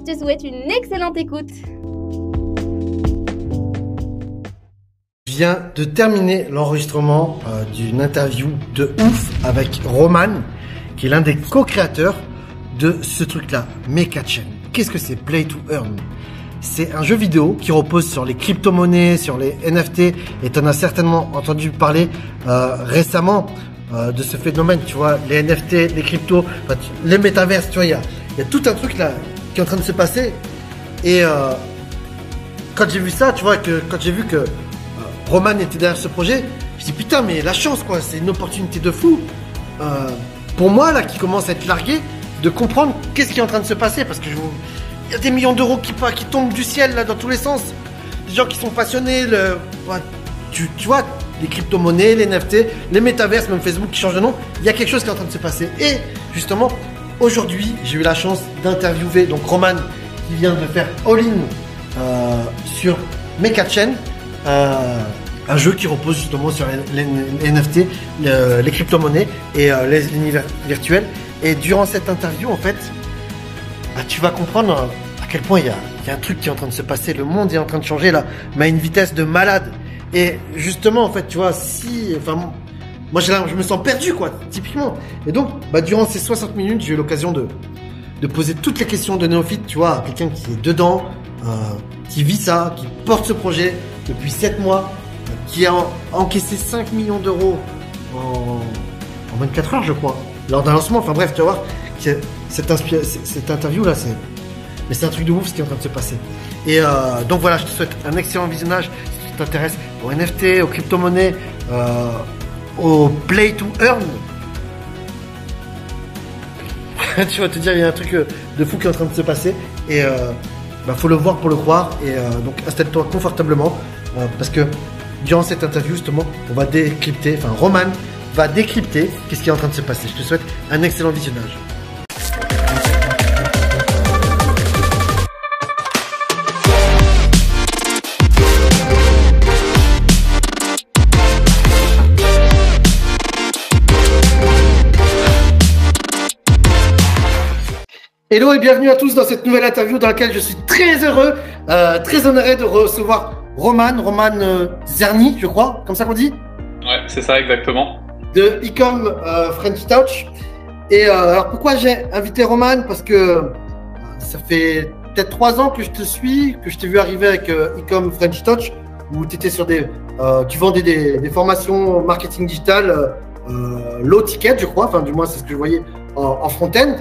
Je te souhaite une excellente écoute. Je viens de terminer l'enregistrement euh, d'une interview de ouf avec Roman, qui est l'un des co-créateurs de ce truc-là, Chain. Qu'est-ce que c'est Play to Earn? C'est un jeu vidéo qui repose sur les crypto-monnaies, sur les NFT, et tu en as certainement entendu parler euh, récemment euh, de ce phénomène, tu vois, les NFT, les cryptos, les métaverses, tu vois, il y a, tout un truc là qui est en train de se passer. Et euh, quand j'ai vu ça, tu vois, que quand j'ai vu que euh, Roman était derrière ce projet, je dis putain, mais la chance quoi, c'est une opportunité de fou. Euh, pour moi là, qui commence à être largué, de comprendre qu'est-ce qui est en train de se passer, parce que je vous il y a des millions d'euros qui, tombent du ciel là dans tous les sens. Des gens qui sont passionnés, le, tu, tu vois, les crypto-monnaies, les NFT, les métaverses, même Facebook qui change de nom. Il y a quelque chose qui est en train de se passer. Et justement, aujourd'hui, j'ai eu la chance d'interviewer donc Roman qui vient de faire all-in euh, sur Mekachen. Euh, un jeu qui repose justement sur les, NFT, les crypto-monnaies et euh, les univers virtuels. Et durant cette interview, en fait, bah, tu vas comprendre à quel point il y a, un truc qui est en train de se passer. Le monde est en train de changer là, mais à une vitesse de malade. Et justement, en fait, tu vois, si, enfin, moi, je me sens perdu, quoi, typiquement. Et donc, bah, durant ces 60 minutes, j'ai eu l'occasion de, poser toutes les questions de néophyte, tu vois, à quelqu'un qui est dedans, euh, qui vit ça, qui porte ce projet depuis 7 mois, qui a encaissé 5 millions d'euros en, en 24 heures, je crois, lors d'un lancement. Enfin bref, tu vas voir, cette, cette interview là, c'est mais c'est un truc de ouf ce qui est en train de se passer. Et euh, donc voilà, je te souhaite un excellent visionnage si tu t'intéresses aux NFT, aux crypto-monnaies, euh, au play to earn. tu vas te dire, il y a un truc euh, de fou qui est en train de se passer et euh, bah, faut le voir pour le croire. Et euh, donc installe-toi confortablement parce que durant cette interview justement, on va décrypter, enfin Roman va décrypter qu'est-ce qui est en train de se passer. Je te souhaite un excellent visionnage. Hello et bienvenue à tous dans cette nouvelle interview dans laquelle je suis très heureux, euh, très honoré de recevoir Roman, Roman euh, Zerny, je crois, comme ça qu'on dit Ouais, c'est ça exactement. De Ecom euh, French Touch. Et alors pourquoi j'ai invité Roman? Parce que ça fait peut-être trois ans que je te suis, que je t'ai vu arriver avec Ecom French Touch, où tu étais sur des, tu vendais des, formations marketing digital low ticket, je crois, enfin du moins c'est ce que je voyais en, en front-end.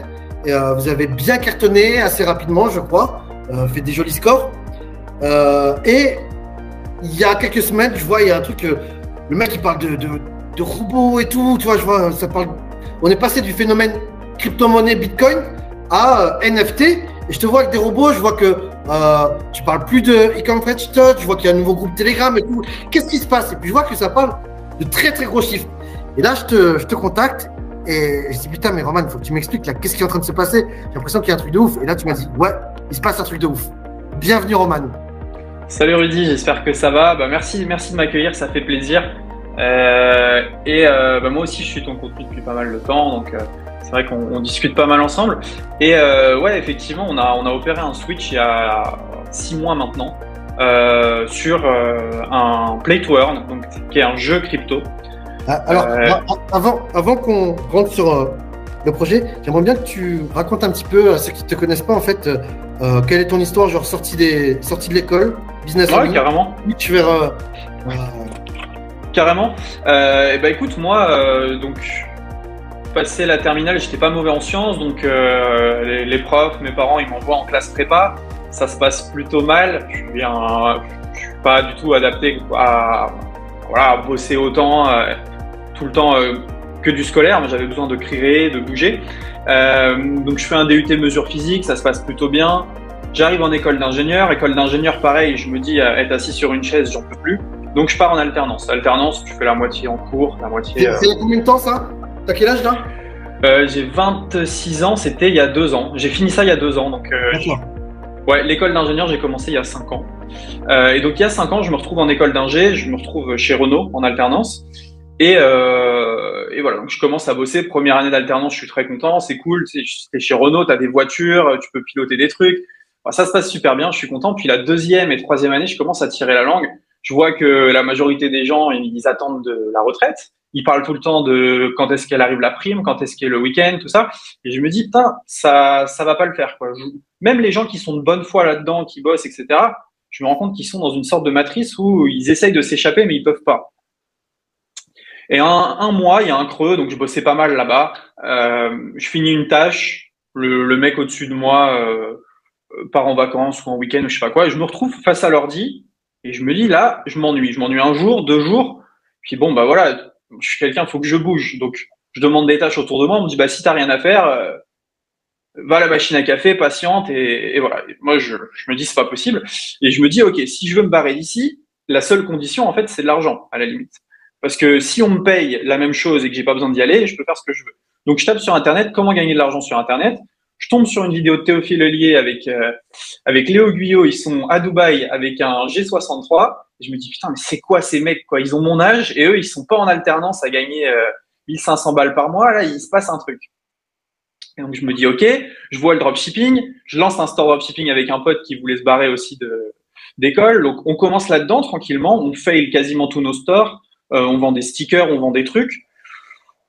Euh, vous avez bien cartonné assez rapidement, je crois, euh, fait des jolis scores. Euh, et il y a quelques semaines, je vois, il y a un truc, le mec il parle de, robots et tout, tu vois, je vois, ça parle. On est passé du phénomène crypto-monnaie Bitcoin à NFT. Et je te vois avec des robots, je vois que euh, tu parles plus de Ecom French Touch, je vois qu'il y a un nouveau groupe Telegram et tout. Qu'est-ce qui se passe? Et puis je vois que ça parle de très très gros chiffres. Et là, je te contacte et je dis putain, mais Roman, faut que tu m'expliques là, qu'est-ce qui est en train de se passer? J'ai l'impression qu'il y a un truc de ouf. Et là, tu m'as dit ouais, il se passe un truc de ouf. Bienvenue, Roman. Salut Rudy, j'espère que ça va. Bah, merci, merci de m'accueillir, ça fait plaisir. Euh, et euh, bah, moi aussi, je suis ton contenu depuis pas mal de temps, donc euh, c'est vrai qu'on discute pas mal ensemble. Et ouais, effectivement, on a, on a opéré un switch il y a six mois maintenant sur un Play to Earn, donc, qui est un jeu crypto. Ah, alors, avant, avant qu'on rentre sur euh, le projet, j'aimerais bien que tu racontes un petit peu à ceux qui ne te connaissent pas, en fait, euh, euh, quelle est ton histoire, genre sortie, des, sortie de l'école, business Ouais, carrément. Tu verras. Carrément. et bah écoute, moi, donc, passé la terminale, j'étais pas mauvais en sciences, donc les, profs, mes parents, ils m'envoient en classe prépa. Ça se passe plutôt mal. Je suis, je suis pas du tout adapté à, voilà, à bosser autant tout le temps euh, que du scolaire, mais j'avais besoin de créer, de bouger. Euh, donc je fais un DUT mesure physique, ça se passe plutôt bien. J'arrive en école d'ingénieur. École d'ingénieur, pareil, je me dis, être assis sur une chaise, j'en peux plus. Donc je pars en alternance. Alternance, je fais la moitié en cours, la moitié. C'est a combien de temps ça? T'as quel âge là? Euh, J'ai 26 ans, c'était il y a deux ans. J'ai fini ça il y a deux ans. Donc, euh, ouais, l'école d'ingénieur, j'ai commencé il y a cinq ans. Euh, et donc il y a cinq ans, je me retrouve en école d'ingé, je me retrouve chez Renault en alternance. Et, euh, et voilà, donc je commence à bosser. Première année d'alternance, je suis très content, c'est cool. C'est chez Renault, tu as des voitures, tu peux piloter des trucs. ça se passe super bien, je suis content. Puis la deuxième et troisième année, je commence à tirer la langue. Je vois que la majorité des gens, ils attendent de la retraite. Ils parlent tout le temps de quand est-ce qu'elle arrive la prime, quand est-ce qu'est le week-end, tout ça. Et je me dis, putain, ça, ça va pas le faire. Quoi. même les gens qui sont de bonne foi là-dedans, qui bossent, etc., je me rends compte qu'ils sont dans une sorte de matrice où ils essayent de s'échapper, mais ils peuvent pas. Et un, un, mois, il y a un creux, donc je bossais pas mal là-bas. Euh, je finis une tâche, le, le mec au-dessus de moi euh, part en vacances ou en week-end ou je sais pas quoi, et je me retrouve face à l'ordi et je me dis là, je m'ennuie. Je m'ennuie un jour, deux jours, puis bon bah voilà, je suis quelqu'un, il faut que je bouge. Donc je demande des tâches autour de moi, on me dit bah si t'as rien à faire, euh, va à la machine à café, patiente et, et voilà. moi je, je me dis c'est pas possible et je me dis ok si je veux me barrer d'ici, la seule condition en fait c'est de l'argent à la limite. Parce que si on me paye la même chose et que j'ai pas besoin d'y aller, je peux faire ce que je veux. Donc je tape sur Internet, comment gagner de l'argent sur Internet? Je tombe sur une vidéo de Théophile Lié avec, euh, avec Léo Guyot. Ils sont à Dubaï avec un G63. Et je me dis, putain, mais c'est quoi ces mecs, quoi? Ils ont mon âge et eux, ils sont pas en alternance à gagner euh, 1500 balles par mois. Là, il se passe un truc. Et donc, je me dis, OK, je vois le dropshipping. Je lance un store dropshipping avec un pote qui voulait se barrer aussi de, d'école. Donc, on commence là-dedans tranquillement. On fail quasiment tous nos stores. Euh, on vend des stickers, on vend des trucs.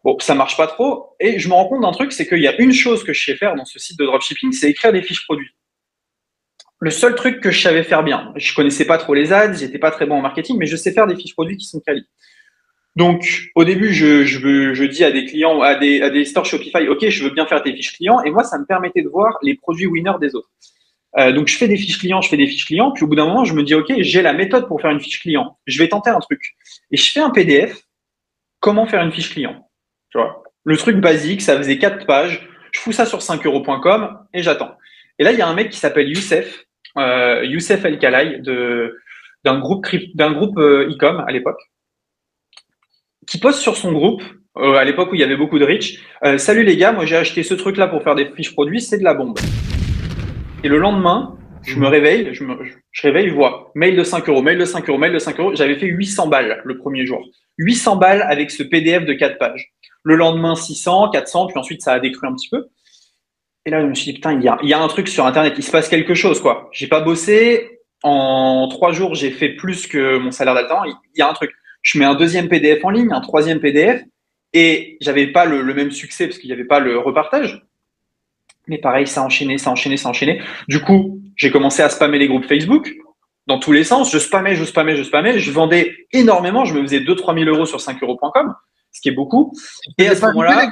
Bon, ça marche pas trop. Et je me rends compte d'un truc, c'est qu'il y a une chose que je sais faire dans ce site de dropshipping, c'est écrire des fiches produits. Le seul truc que je savais faire bien, je connaissais pas trop les ads, j'étais pas très bon en marketing, mais je sais faire des fiches produits qui sont quali. Donc, au début, je, dis à des clients, à des, à des stores Shopify, OK, je veux bien faire tes fiches clients. Et moi, ça me permettait de voir les produits winners des autres. Euh, donc, je fais des fiches clients, je fais des fiches clients. Puis, au bout d'un moment, je me dis, OK, j'ai la méthode pour faire une fiche client. Je vais tenter un truc. Et je fais un PDF. Comment faire une fiche client tu vois. Le truc basique, ça faisait quatre pages. Je fous ça sur 5euros.com et j'attends. Et là, il y a un mec qui s'appelle Youssef, euh, Youssef El Khalai, de, d'un groupe, d'un groupe euh, e-com à l'époque, qui poste sur son groupe, à l'époque où il y avait beaucoup de rich, euh, Salut les gars, moi j'ai acheté ce truc-là pour faire des fiches produits, c'est de la bombe. Et le lendemain, je me réveille, je, me, je réveille, je vois mail de 5 euros, mail de 5 euros, mail de 5 euros. J'avais fait 800 balles le premier jour. 800 balles avec ce PDF de 4 pages. Le lendemain, 600, 400, puis ensuite, ça a décru un petit peu. Et là, je me suis dit, putain, il y a, il y a un truc sur Internet, il se passe quelque chose, quoi. J'ai pas bossé. En trois jours, j'ai fait plus que mon salaire d'alternant. Il y a un truc. Je mets un deuxième PDF en ligne, un troisième PDF, et j'avais pas le, le, même succès parce qu'il n'y avait pas le repartage. Mais pareil, ça a enchaîné, ça a enchaîné, ça a enchaîné. Du coup, j'ai commencé à spammer les groupes Facebook dans tous les sens. Je spammais, je spammais, je spammais. Je vendais énormément. Je me faisais 2-3 000 euros sur 5 euros.com ce qui est beaucoup. Et à ce moment-là,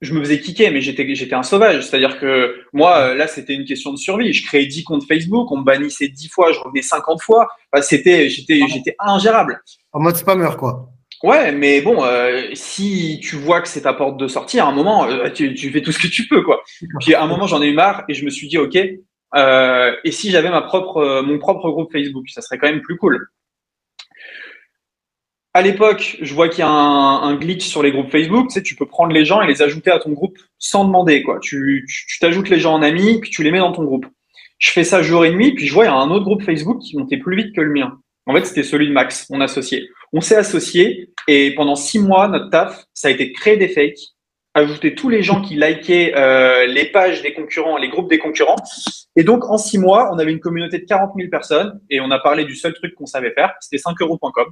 je me faisais kicker, mais j'étais, j'étais un sauvage. C'est-à-dire que moi, euh, là, c'était une question de survie. Je créais 10 comptes Facebook, on me bannissait 10 fois, je revenais 50 fois. c'était, j'étais, j'étais ingérable. En mode spammer, quoi. Ouais, mais bon, euh, si tu vois que c'est ta porte de sortie, à un moment, euh, tu, tu, fais tout ce que tu peux, quoi. Puis à un moment, j'en ai eu marre et je me suis dit, ok, euh, et si j'avais ma propre, mon propre groupe Facebook, ça serait quand même plus cool à l'époque, je vois qu'il y a un, glitch sur les groupes Facebook. Tu sais, tu peux prendre les gens et les ajouter à ton groupe sans demander. Quoi. Tu, t'ajoutes les gens en amis, puis tu les mets dans ton groupe. Je fais ça jour et nuit, puis je vois il y a un autre groupe Facebook qui montait plus vite que le mien. En fait, c'était celui de Max, mon associé. On s'est associé et pendant six mois, notre taf, ça a été créer des fakes, ajouter tous les gens qui likaient euh, les pages des concurrents, les groupes des concurrents. Et donc, en six mois, on avait une communauté de 40 000 personnes et on a parlé du seul truc qu'on savait faire, c'était 5euros.com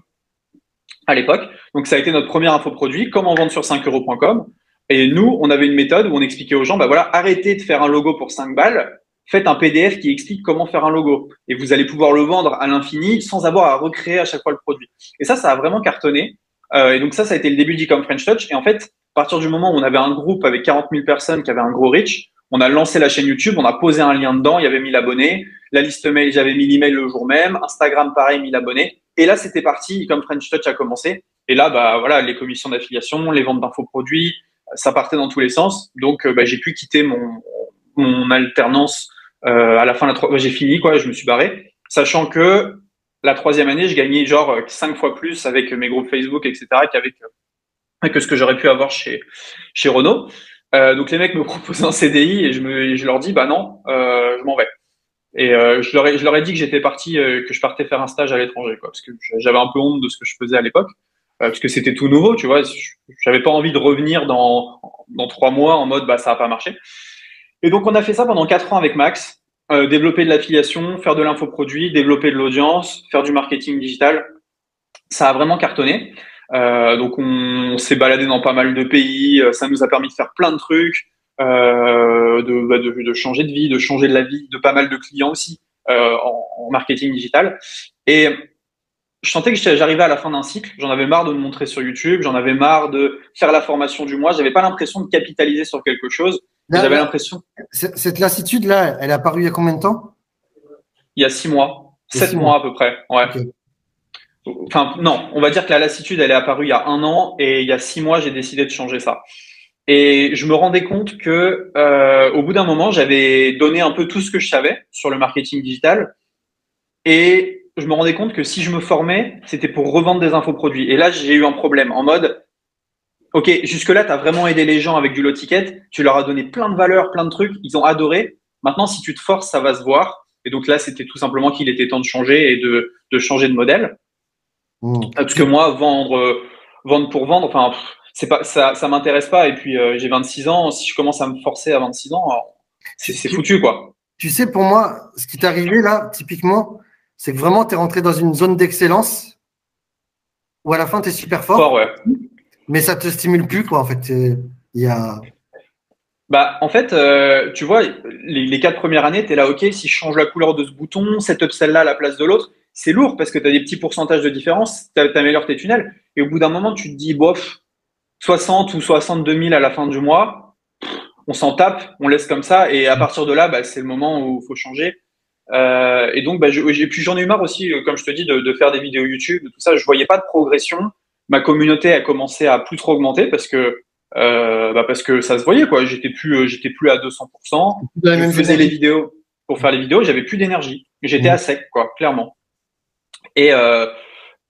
à l'époque. Donc ça a été notre premier infoproduit, comment vendre sur 5euros.com. Et nous, on avait une méthode où on expliquait aux gens, bah voilà, arrêtez de faire un logo pour 5 balles, faites un PDF qui explique comment faire un logo. Et vous allez pouvoir le vendre à l'infini sans avoir à recréer à chaque fois le produit. Et ça, ça a vraiment cartonné. Euh, et donc ça, ça a été le début d'Ecom French Touch. Et en fait, à partir du moment où on avait un groupe avec 40 000 personnes qui avait un gros reach, on a lancé la chaîne YouTube, on a posé un lien dedans, il y avait 1000 abonnés. La liste mail, j'avais mis l'email le jour même. Instagram, pareil, 1000 abonnés. Et là, c'était parti, comme French Touch a commencé. Et là, bah voilà, les commissions d'affiliation, les ventes d'infoproduits, ça partait dans tous les sens. Donc, euh, bah, j'ai pu quitter mon, mon alternance à la fin la troisième, j'ai fini quoi, je me suis barré, sachant que la troisième année, je gagnais genre cinq fois plus avec mes groupes Facebook, etc., qu'avec que ce que j'aurais pu avoir chez chez Renault. Euh, donc les mecs me proposent un CDI et je, me, je leur dis bah non, euh, je m'en vais. Et euh, je, leur ai, je leur ai dit que j'étais parti, que je partais faire un stage à l'étranger, quoi, parce que j'avais un peu honte de ce que je faisais à l'époque, parce que c'était tout nouveau, tu vois. J'avais pas envie de revenir dans dans trois mois en mode bah ça a pas marché. Et donc on a fait ça pendant quatre ans avec Max, développer de l'affiliation, faire de l'infoproduit, développer de l'audience, faire du marketing digital. Ça a vraiment cartonné. Euh, donc on, s'est baladé dans pas mal de pays, euh, ça nous a permis de faire plein de trucs, euh, bah, de, de, changer de vie, de changer de la vie de pas mal de clients aussi en, en, marketing digital. Et je sentais que j'arrivais à la fin d'un cycle, j'en avais marre de me montrer sur YouTube, j'en avais marre de faire la formation du mois, j'avais pas l'impression de capitaliser sur quelque chose. J'avais l'impression. Cette lassitude là, elle est apparue il y a combien de temps? Il y a six mois, sept mois. à peu près. Ouais. Enfin, non, on va dire que la lassitude, elle est apparue il y a un an et il y a six mois, j'ai décidé de changer ça. Et je me rendais compte que euh, au bout d'un moment, j'avais donné un peu tout ce que je savais sur le marketing digital. Et je me rendais compte que si je me formais, c'était pour revendre des infoproduits. Et là, j'ai eu un problème en mode, OK, jusque-là, tu as vraiment aidé les gens avec du low ticket, tu leur as donné plein de valeurs, plein de trucs, ils ont adoré. Maintenant, si tu te forces, ça va se voir. Et donc là, c'était tout simplement qu'il était temps de changer et de, de changer de modèle. Mmh. Parce que moi, vendre, euh, vendre pour vendre, enfin, c'est pas, ça, ça m'intéresse pas. Et puis, euh, j'ai 26 ans. Si je commence à me forcer à 26 ans, c'est foutu, quoi. Tu sais, pour moi, ce qui t'est arrivé là, typiquement, c'est que vraiment, tu es rentré dans une zone d'excellence où à la fin, tu es super fort. ouais. Mais ça te stimule plus, quoi, en fait. Il y a. Bah, en fait, euh, tu vois, les, quatre premières années, tu es là, OK, si je change la couleur de ce bouton, cette upsell-là à la place de l'autre, c'est lourd parce que tu as des petits pourcentages de différence, tu améliores tes tunnels. Et au bout d'un moment, tu te dis, bof, 60 ou 62 000 à la fin du mois, on s'en tape, on laisse comme ça. Et à partir de là, bah, c'est le moment où il faut changer. Euh, et donc, bah, j'ai, puis j'en ai eu marre aussi, euh, comme je te dis, de, de, faire des vidéos YouTube, tout ça. Je voyais pas de progression. Ma communauté a commencé à plus trop augmenter parce que euh, bah parce que ça se voyait quoi. J'étais plus, euh, j'étais plus à 200%. Je faisais les vidéos pour faire les vidéos, j'avais plus d'énergie. J'étais à sec quoi, clairement. Et, euh,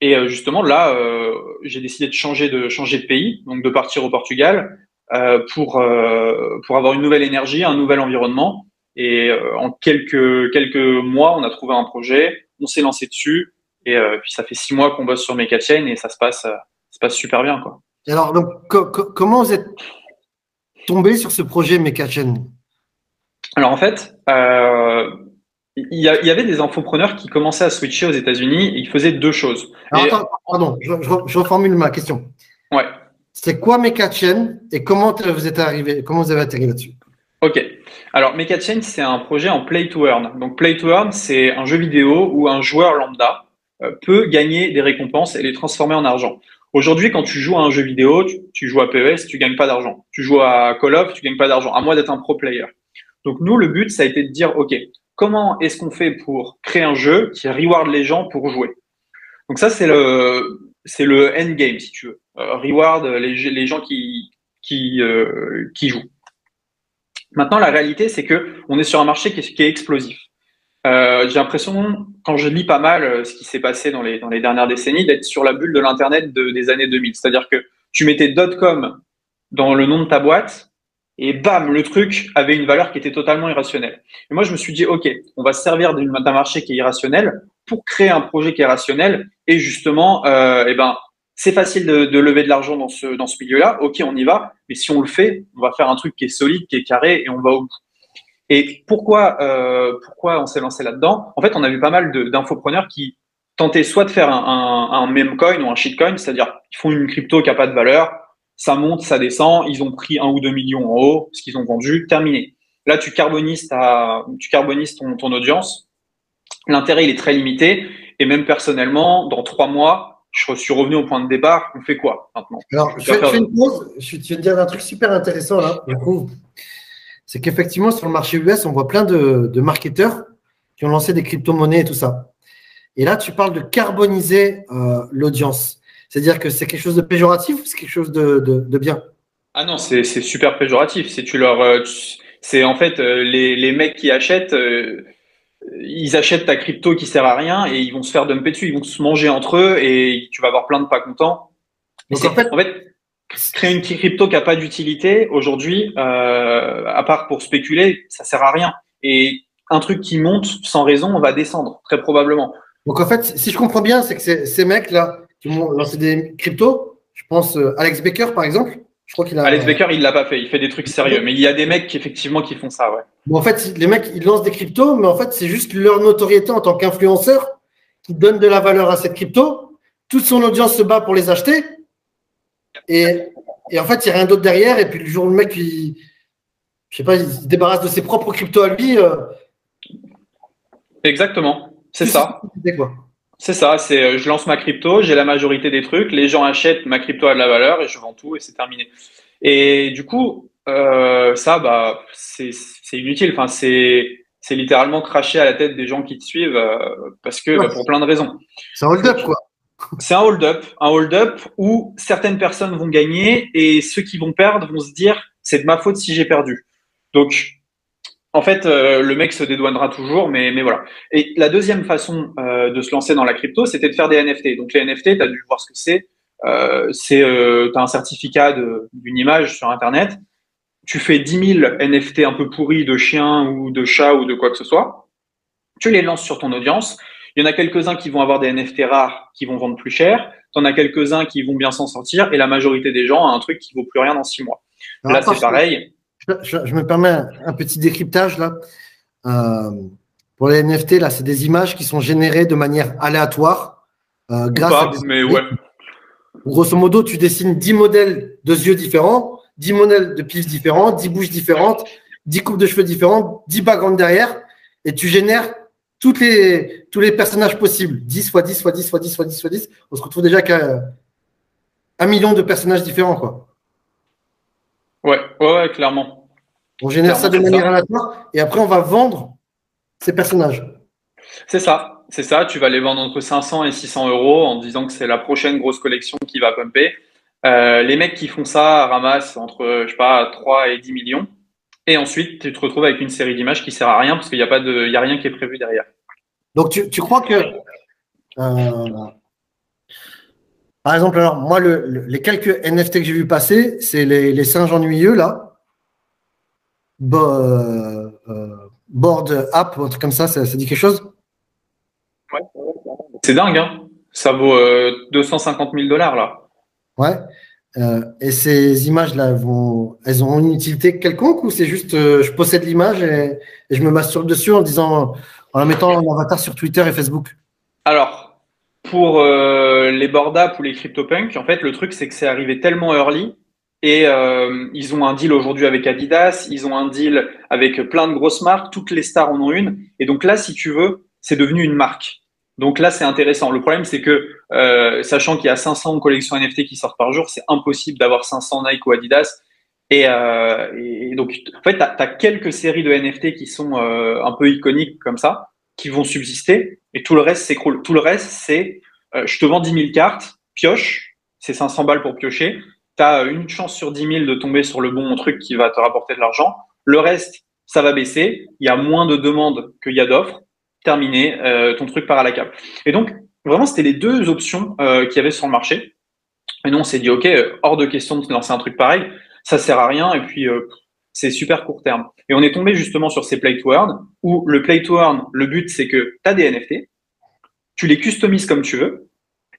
et euh, justement, là, euh, j'ai décidé de changer de changer de pays, donc de partir au Portugal euh, pour euh, pour avoir une nouvelle énergie, un nouvel environnement. Et en quelques quelques mois, on a trouvé un projet, on s'est lancé dessus, et puis ça fait six mois qu'on bosse sur Meka Chain et ça se passe ça se passe super bien, quoi. alors, donc, comment vous êtes tombé sur ce projet Meka Chain? Alors en fait, euh, il y, avait des infopreneurs qui commençaient à switcher aux États-Unis et ils faisaient deux choses. attends, pardon, je, reformule ma question. Ouais. C'est quoi MekaChain et comment vous êtes arrivé, comment vous avez atterri là-dessus? Ok. Alors MekaChain, c'est un projet en play to earn. Donc play to earn, c'est un jeu vidéo où un joueur lambda euh, peut gagner des récompenses et les transformer en argent. Aujourd'hui, quand tu joues à un jeu vidéo, tu, joues à PES, tu gagnes pas d'argent. Tu joues à Call of, tu gagnes pas d'argent, à moins d'être un pro player. Donc nous, le but, ça a été de dire, ok, comment est-ce qu'on fait pour créer un jeu qui reward les gens pour jouer? Donc ça, c'est le, c'est le endgame, si tu veux. Euh, reward les, gens euh, qui jouent. Maintenant, la réalité, c'est que on est sur un marché qui est explosif. Euh, j'ai l'impression, quand je lis pas mal euh, ce qui s'est passé dans les, dans les dernières décennies, d'être sur la bulle de l'Internet de, des années 2000. C'est-à-dire que tu mettais .com dans le nom de ta boîte, et bam, le truc avait une valeur qui était totalement irrationnelle. Et moi, je me suis dit, OK, on va se servir d'un marché qui est irrationnel pour créer un projet qui est rationnel. Et justement, euh, eh ben, c'est facile de, de, lever de l'argent dans ce, dans ce milieu-là. OK, on y va. Mais si on le fait, on va faire un truc qui est solide, qui est carré et on va au bout. Et pourquoi, euh, pourquoi on s'est lancé là-dedans? En fait, on a vu pas mal d'infopreneurs qui tentaient soit de faire un, un, un meme coin ou un shitcoin, c'est-à-dire ils font une crypto qui n'a pas de valeur, ça monte, ça descend, ils ont pris un ou deux millions en haut, ce qu'ils ont vendu, terminé. Là, tu carbonises, ta, tu carbonises ton, ton audience. L'intérêt, il est très limité. Et même personnellement, dans trois mois, je suis revenu au point de départ. On fait quoi maintenant? Alors, je, fais, une pause. Je vais te dire un truc super intéressant là, je trouve. C'est qu'effectivement, sur le marché US, on voit plein de, de marketeurs qui ont lancé des crypto-monnaies et tout ça. Et là, tu parles de carboniser euh, l'audience. C'est-à-dire que c'est quelque chose de péjoratif ou c'est quelque chose de, de, bien? Ah non, c'est super péjoratif. C'est tu leur, euh, C'est en fait les, les mecs qui achètent ils achètent ta crypto qui sert à rien et ils vont se faire dumper dessus, ils vont se manger entre eux et tu vas avoir plein de pas contents. Donc en fait, en fait, créer une crypto qui a pas d'utilité aujourd'hui, euh, à part pour spéculer, ça sert à rien. Et un truc qui monte sans raison, on va descendre très probablement. Donc en fait, si je comprends bien, c'est que ces mecs là qui vont lancer des cryptos, je pense euh, Alex Baker par exemple, je crois qu'il a. Alex Baker, il l'a pas fait. Il fait des trucs sérieux. Mais il y a des mecs qui, effectivement, qui font ça, ouais. Bon, en fait, les mecs, ils lancent des cryptos, mais en fait, c'est juste leur notoriété en tant qu'influenceur qui donne de la valeur à cette crypto. Toute son audience se bat pour les acheter. Et, et en fait, il n'y a rien d'autre derrière. Et puis, le jour où le mec, il, je sais pas, il se débarrasse de ses propres cryptos à lui. Euh, Exactement. C'est ça. C'est ça, c'est euh, je lance ma crypto, j'ai la majorité des trucs, les gens achètent, ma crypto a de la valeur et je vends tout et c'est terminé. Et du coup, euh, ça, bah, c'est inutile. Enfin, c'est c'est littéralement cracher à la tête des gens qui te suivent euh, parce que bah, pour plein de raisons. C'est un hold-up quoi. C'est un hold-up, un hold-up où certaines personnes vont gagner et ceux qui vont perdre vont se dire c'est de ma faute si j'ai perdu. Donc en fait, euh, le mec se dédouanera toujours, mais, mais voilà. Et la deuxième façon euh, de se lancer dans la crypto, c'était de faire des NFT. Donc les NFT, tu as dû voir ce que c'est. Euh, c'est tu un certificat d'une image sur Internet. Tu fais 10 000 NFT un peu pourris de chiens ou de chats ou de quoi que ce soit. Tu les lances sur ton audience. Il y en a quelques-uns qui vont avoir des NFT rares qui vont vendre plus cher. Tu en as quelques-uns qui vont bien s'en sortir. Et la majorité des gens a un truc qui vaut plus rien dans six mois. Là, c'est pareil. Je, me permets un, petit décryptage là. Euh, pour les NFT, là, c'est des images qui sont générées de manière aléatoire euh, grâce à des mais ouais. Grosso modo, tu dessines 10 modèles de yeux différents, 10 modèles de pifs différents, 10 bouches différentes, 10 coupes de cheveux différentes, 10 backgrounds derrière, et tu génères toutes les, tous les personnages possibles. 10 fois 10 fois 10 fois 10 fois 10 fois 10. On se retrouve déjà qu'à un million de personnages différents, quoi. Ouais, ouais, clairement. On génère ça de manière aléatoire et après on va vendre ces personnages. C'est ça, c'est ça. Tu vas les vendre entre 500 et 600 euros en disant que c'est la prochaine grosse collection qui va pumper. Euh, les mecs qui font ça ramassent entre, je sais pas, 3 et 10 millions. Et ensuite, tu te retrouves avec une série d'images qui sert à rien parce qu'il n'y a pas de, il y a rien qui est prévu derrière. Donc, tu, tu crois que, euh, par exemple, alors moi, le, les quelques NFT que j'ai vu passer, c'est les, les, singes ennuyeux là. Euh, euh, board app, un truc comme ça, ça, dit quelque chose? Ouais. C'est dingue, hein Ça vaut 250 000 dollars là. Ouais. Euh, et ces images-là, elles ont une utilité quelconque ou c'est juste je possède l'image et, je me masturbe dessus en disant, en la mettant en avatar sur Twitter et Facebook? Alors, pour euh, les board apps ou les CryptoPunk, en fait, le truc, c'est que c'est arrivé tellement early et euh, ils ont un deal aujourd'hui avec Adidas, ils ont un deal avec plein de grosses marques, toutes les stars en ont une. Et donc là, si tu veux, c'est devenu une marque. Donc là, c'est intéressant. Le problème, c'est que, euh, sachant qu'il y a 500 collections NFT qui sortent par jour, c'est impossible d'avoir 500 Nike ou Adidas. Et, euh, donc, en fait, tu as, quelques séries de NFT qui sont euh, un peu iconiques comme ça qui vont subsister et tout le reste s'écroule. Tout le reste, c'est je te vends 10 000 cartes, pioche, c'est 500 balles pour piocher. Tu as une chance sur 10 000 de tomber sur le bon truc qui va te rapporter de l'argent. Le reste, ça va baisser. Il y a moins de demandes qu'il y a d'offres. Terminé, euh, ton truc part à la cave. Et donc, vraiment, c'était les deux options euh, qu'il y avait sur le marché. Et nous, on s'est dit, OK, hors de question de lancer un truc pareil. Ça sert à rien. Et puis, euh, c'est super court terme. Et on est tombé justement sur ces play to earn, où le play to earn, le but, c'est que tu as des NFT, tu les customises comme tu veux,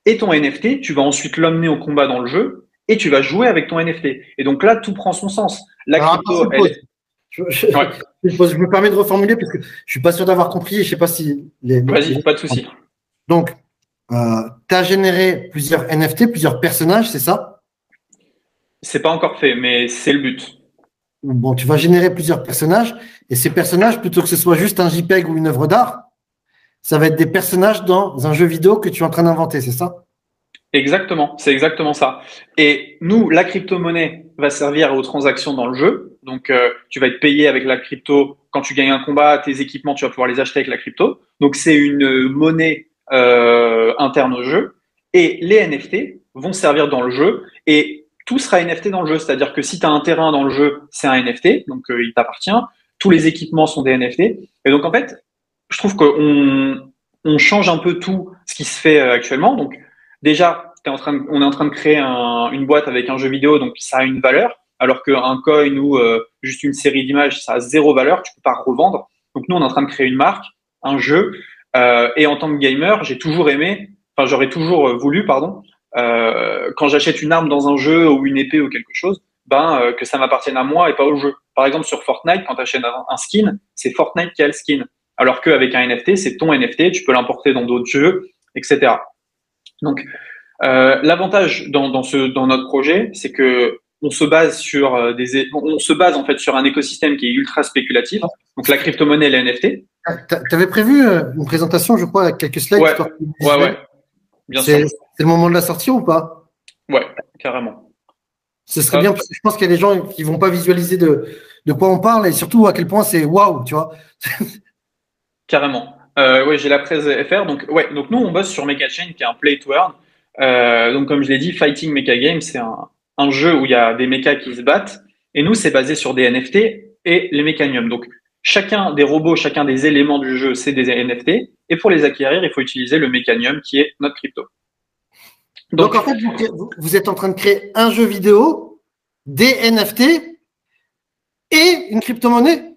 et ton NFT, tu vas ensuite l'emmener au combat dans le jeu, et tu vas jouer avec ton NFT. Et donc là, tout prend son sens. La crypto, je, me permets de reformuler parce que je suis pas sûr d'avoir compris. Je sais pas si les. Vas-y, pas de souci. Donc, euh, tu as généré plusieurs NFT, plusieurs personnages, c'est ça? C'est pas encore fait, mais c'est le but bon, tu vas générer plusieurs personnages, et ces personnages, plutôt que ce soit juste un JPEG ou une œuvre d'art, ça va être des personnages dans un jeu vidéo que tu es en train d'inventer, c'est ça? Exactement, c'est exactement ça. Et nous, la crypto-monnaie va servir aux transactions dans le jeu. Donc, euh, tu vas être payé avec la crypto. Quand tu gagnes un combat, tes équipements, tu vas pouvoir les acheter avec la crypto. Donc, c'est une monnaie euh, interne au jeu. Et les NFT vont servir dans le jeu. Et tout sera NFT dans le jeu. C'est-à-dire que si tu as un terrain dans le jeu, c'est un NFT, donc il t'appartient. Tous les équipements sont des NFT. Et donc en fait, je trouve qu'on on change un peu tout ce qui se fait actuellement. Donc déjà, on est en train de créer une boîte avec un jeu vidéo, donc ça a une valeur, alors qu'un coin ou juste une série d'images, ça a zéro valeur, tu peux pas revendre. Donc nous, on est en train de créer une marque, un jeu, euh, et en tant que gamer, j'ai toujours aimé, enfin j'aurais toujours euh, voulu, pardon, euh, quand j'achète une arme dans un jeu ou une épée ou quelque chose, ben euh, que ça m'appartienne à moi et pas au jeu. Par exemple sur Fortnite, quand tu achètes un, skin, c'est Fortnite qui a le skin, alors qu'avec un NFT, c'est ton NFT, tu peux l'importer dans d'autres jeux, etc. Donc l'avantage dans, dans, ce, dans notre projet, c'est que on se base sur des, on se base en fait sur un écosystème qui est ultra spéculatif. Donc la crypto-monnaie et les NFT. Tu avais prévu euh, une présentation, je crois, avec quelques slides. Ouais, ouais, ouais. Bien sûr. C'est le moment de la sortie ou pas? Ouais, carrément. Ce serait bien, parce que je pense qu'il y a des gens qui vont pas visualiser de, de quoi on parle et surtout à quel point c'est waouh, tu vois. carrément. Euh, oui, j'ai la presse FR. Donc, ouais, donc nous, on bosse sur Chain, qui est un play to earn. Euh, donc, comme je l'ai dit, Fighting Mecha Game, c'est un, un, jeu où il y a des mechas qui se battent. Et nous, c'est basé sur des NFT et les mécaniums. Donc, Chacun des robots, chacun des éléments du jeu, c'est des NFT. Et pour les acquérir, il faut utiliser le Mechanium qui est notre crypto. Donc, en fait, vous, êtes en train de créer un jeu vidéo, des NFT et une crypto-monnaie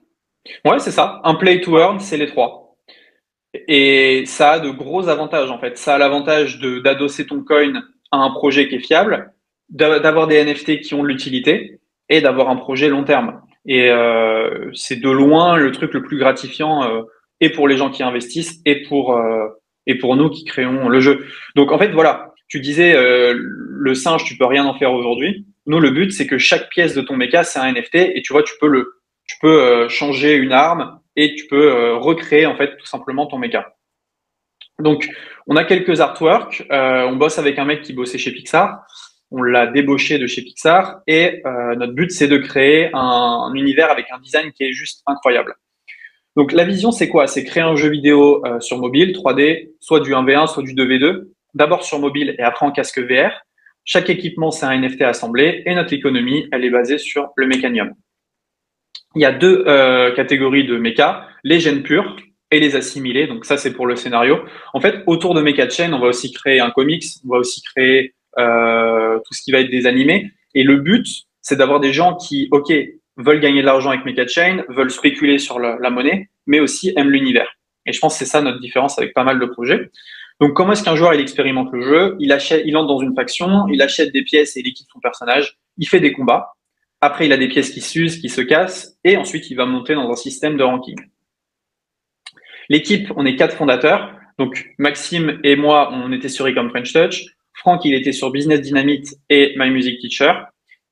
Ouais, c'est ça. Un play to earn, c'est les trois. Et ça a de gros avantages en fait. Ça a l'avantage d'adosser ton coin à un projet qui est fiable, d'avoir des NFT qui ont de l'utilité et d'avoir un projet long terme. Et euh, c'est de loin le truc le plus gratifiant euh, et pour les gens qui investissent et pour euh, et pour nous qui créons le jeu. Donc en fait voilà, tu disais le singe, tu peux rien en faire aujourd'hui. Nous le but c'est que chaque pièce de ton méca c'est un NFT et tu vois tu peux le tu peux changer une arme et tu peux recréer en fait tout simplement ton méca. Donc on a quelques artworks, on bosse avec un mec qui bossait chez Pixar on l'a débauché de chez Pixar et euh, notre but c'est de créer un, univers avec un design qui est juste incroyable. Donc la vision c'est quoi? C'est créer un jeu vidéo euh, sur mobile 3D, soit du 1v1, soit du 2v2, d'abord sur mobile et après en casque VR. Chaque équipement c'est un NFT assemblé et notre économie elle est basée sur le mécanium. Il y a deux euh, catégories de méca, les gènes purs et les assimilés. Donc ça c'est pour le scénario. En fait autour de Mecha Chain on va aussi créer un comics, on va aussi créer euh, tout ce qui va être des animés. Et le but, c'est d'avoir des gens qui, ok, veulent gagner de l'argent avec Mecha Chain, veulent spéculer sur la, monnaie, mais aussi aiment l'univers. Et je pense que c'est ça notre différence avec pas mal de projets. Donc, comment est-ce qu'un joueur il expérimente le jeu? Il achète, il entre dans une faction, il achète des pièces et il équipe son personnage, il fait des combats. Après, il a des pièces qui s'usent, qui se cassent, et ensuite il va monter dans un système de ranking. L'équipe, on est quatre fondateurs. Donc Maxime et moi, on était sur Ecom French Touch. Franck, il était sur Business Dynamite et My Music Teacher.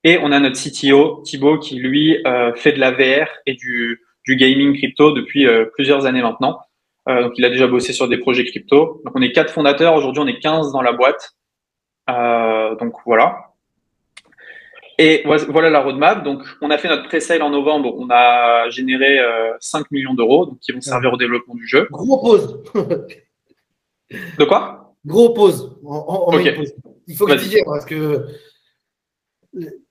Et on a notre CTO, Thibaut, qui lui euh, fait de la VR et du, gaming crypto depuis euh, plusieurs années maintenant. Euh, donc il a déjà bossé sur des projets crypto. Donc on est quatre fondateurs, aujourd'hui on est 15 dans la boîte. donc voilà. Et voilà la roadmap. Donc on a fait notre pre-sale en novembre, on a généré 5 millions d'euros, donc qui vont servir au développement du jeu. Gros pause. de quoi? Gros pause. Il faut que tu dises parce que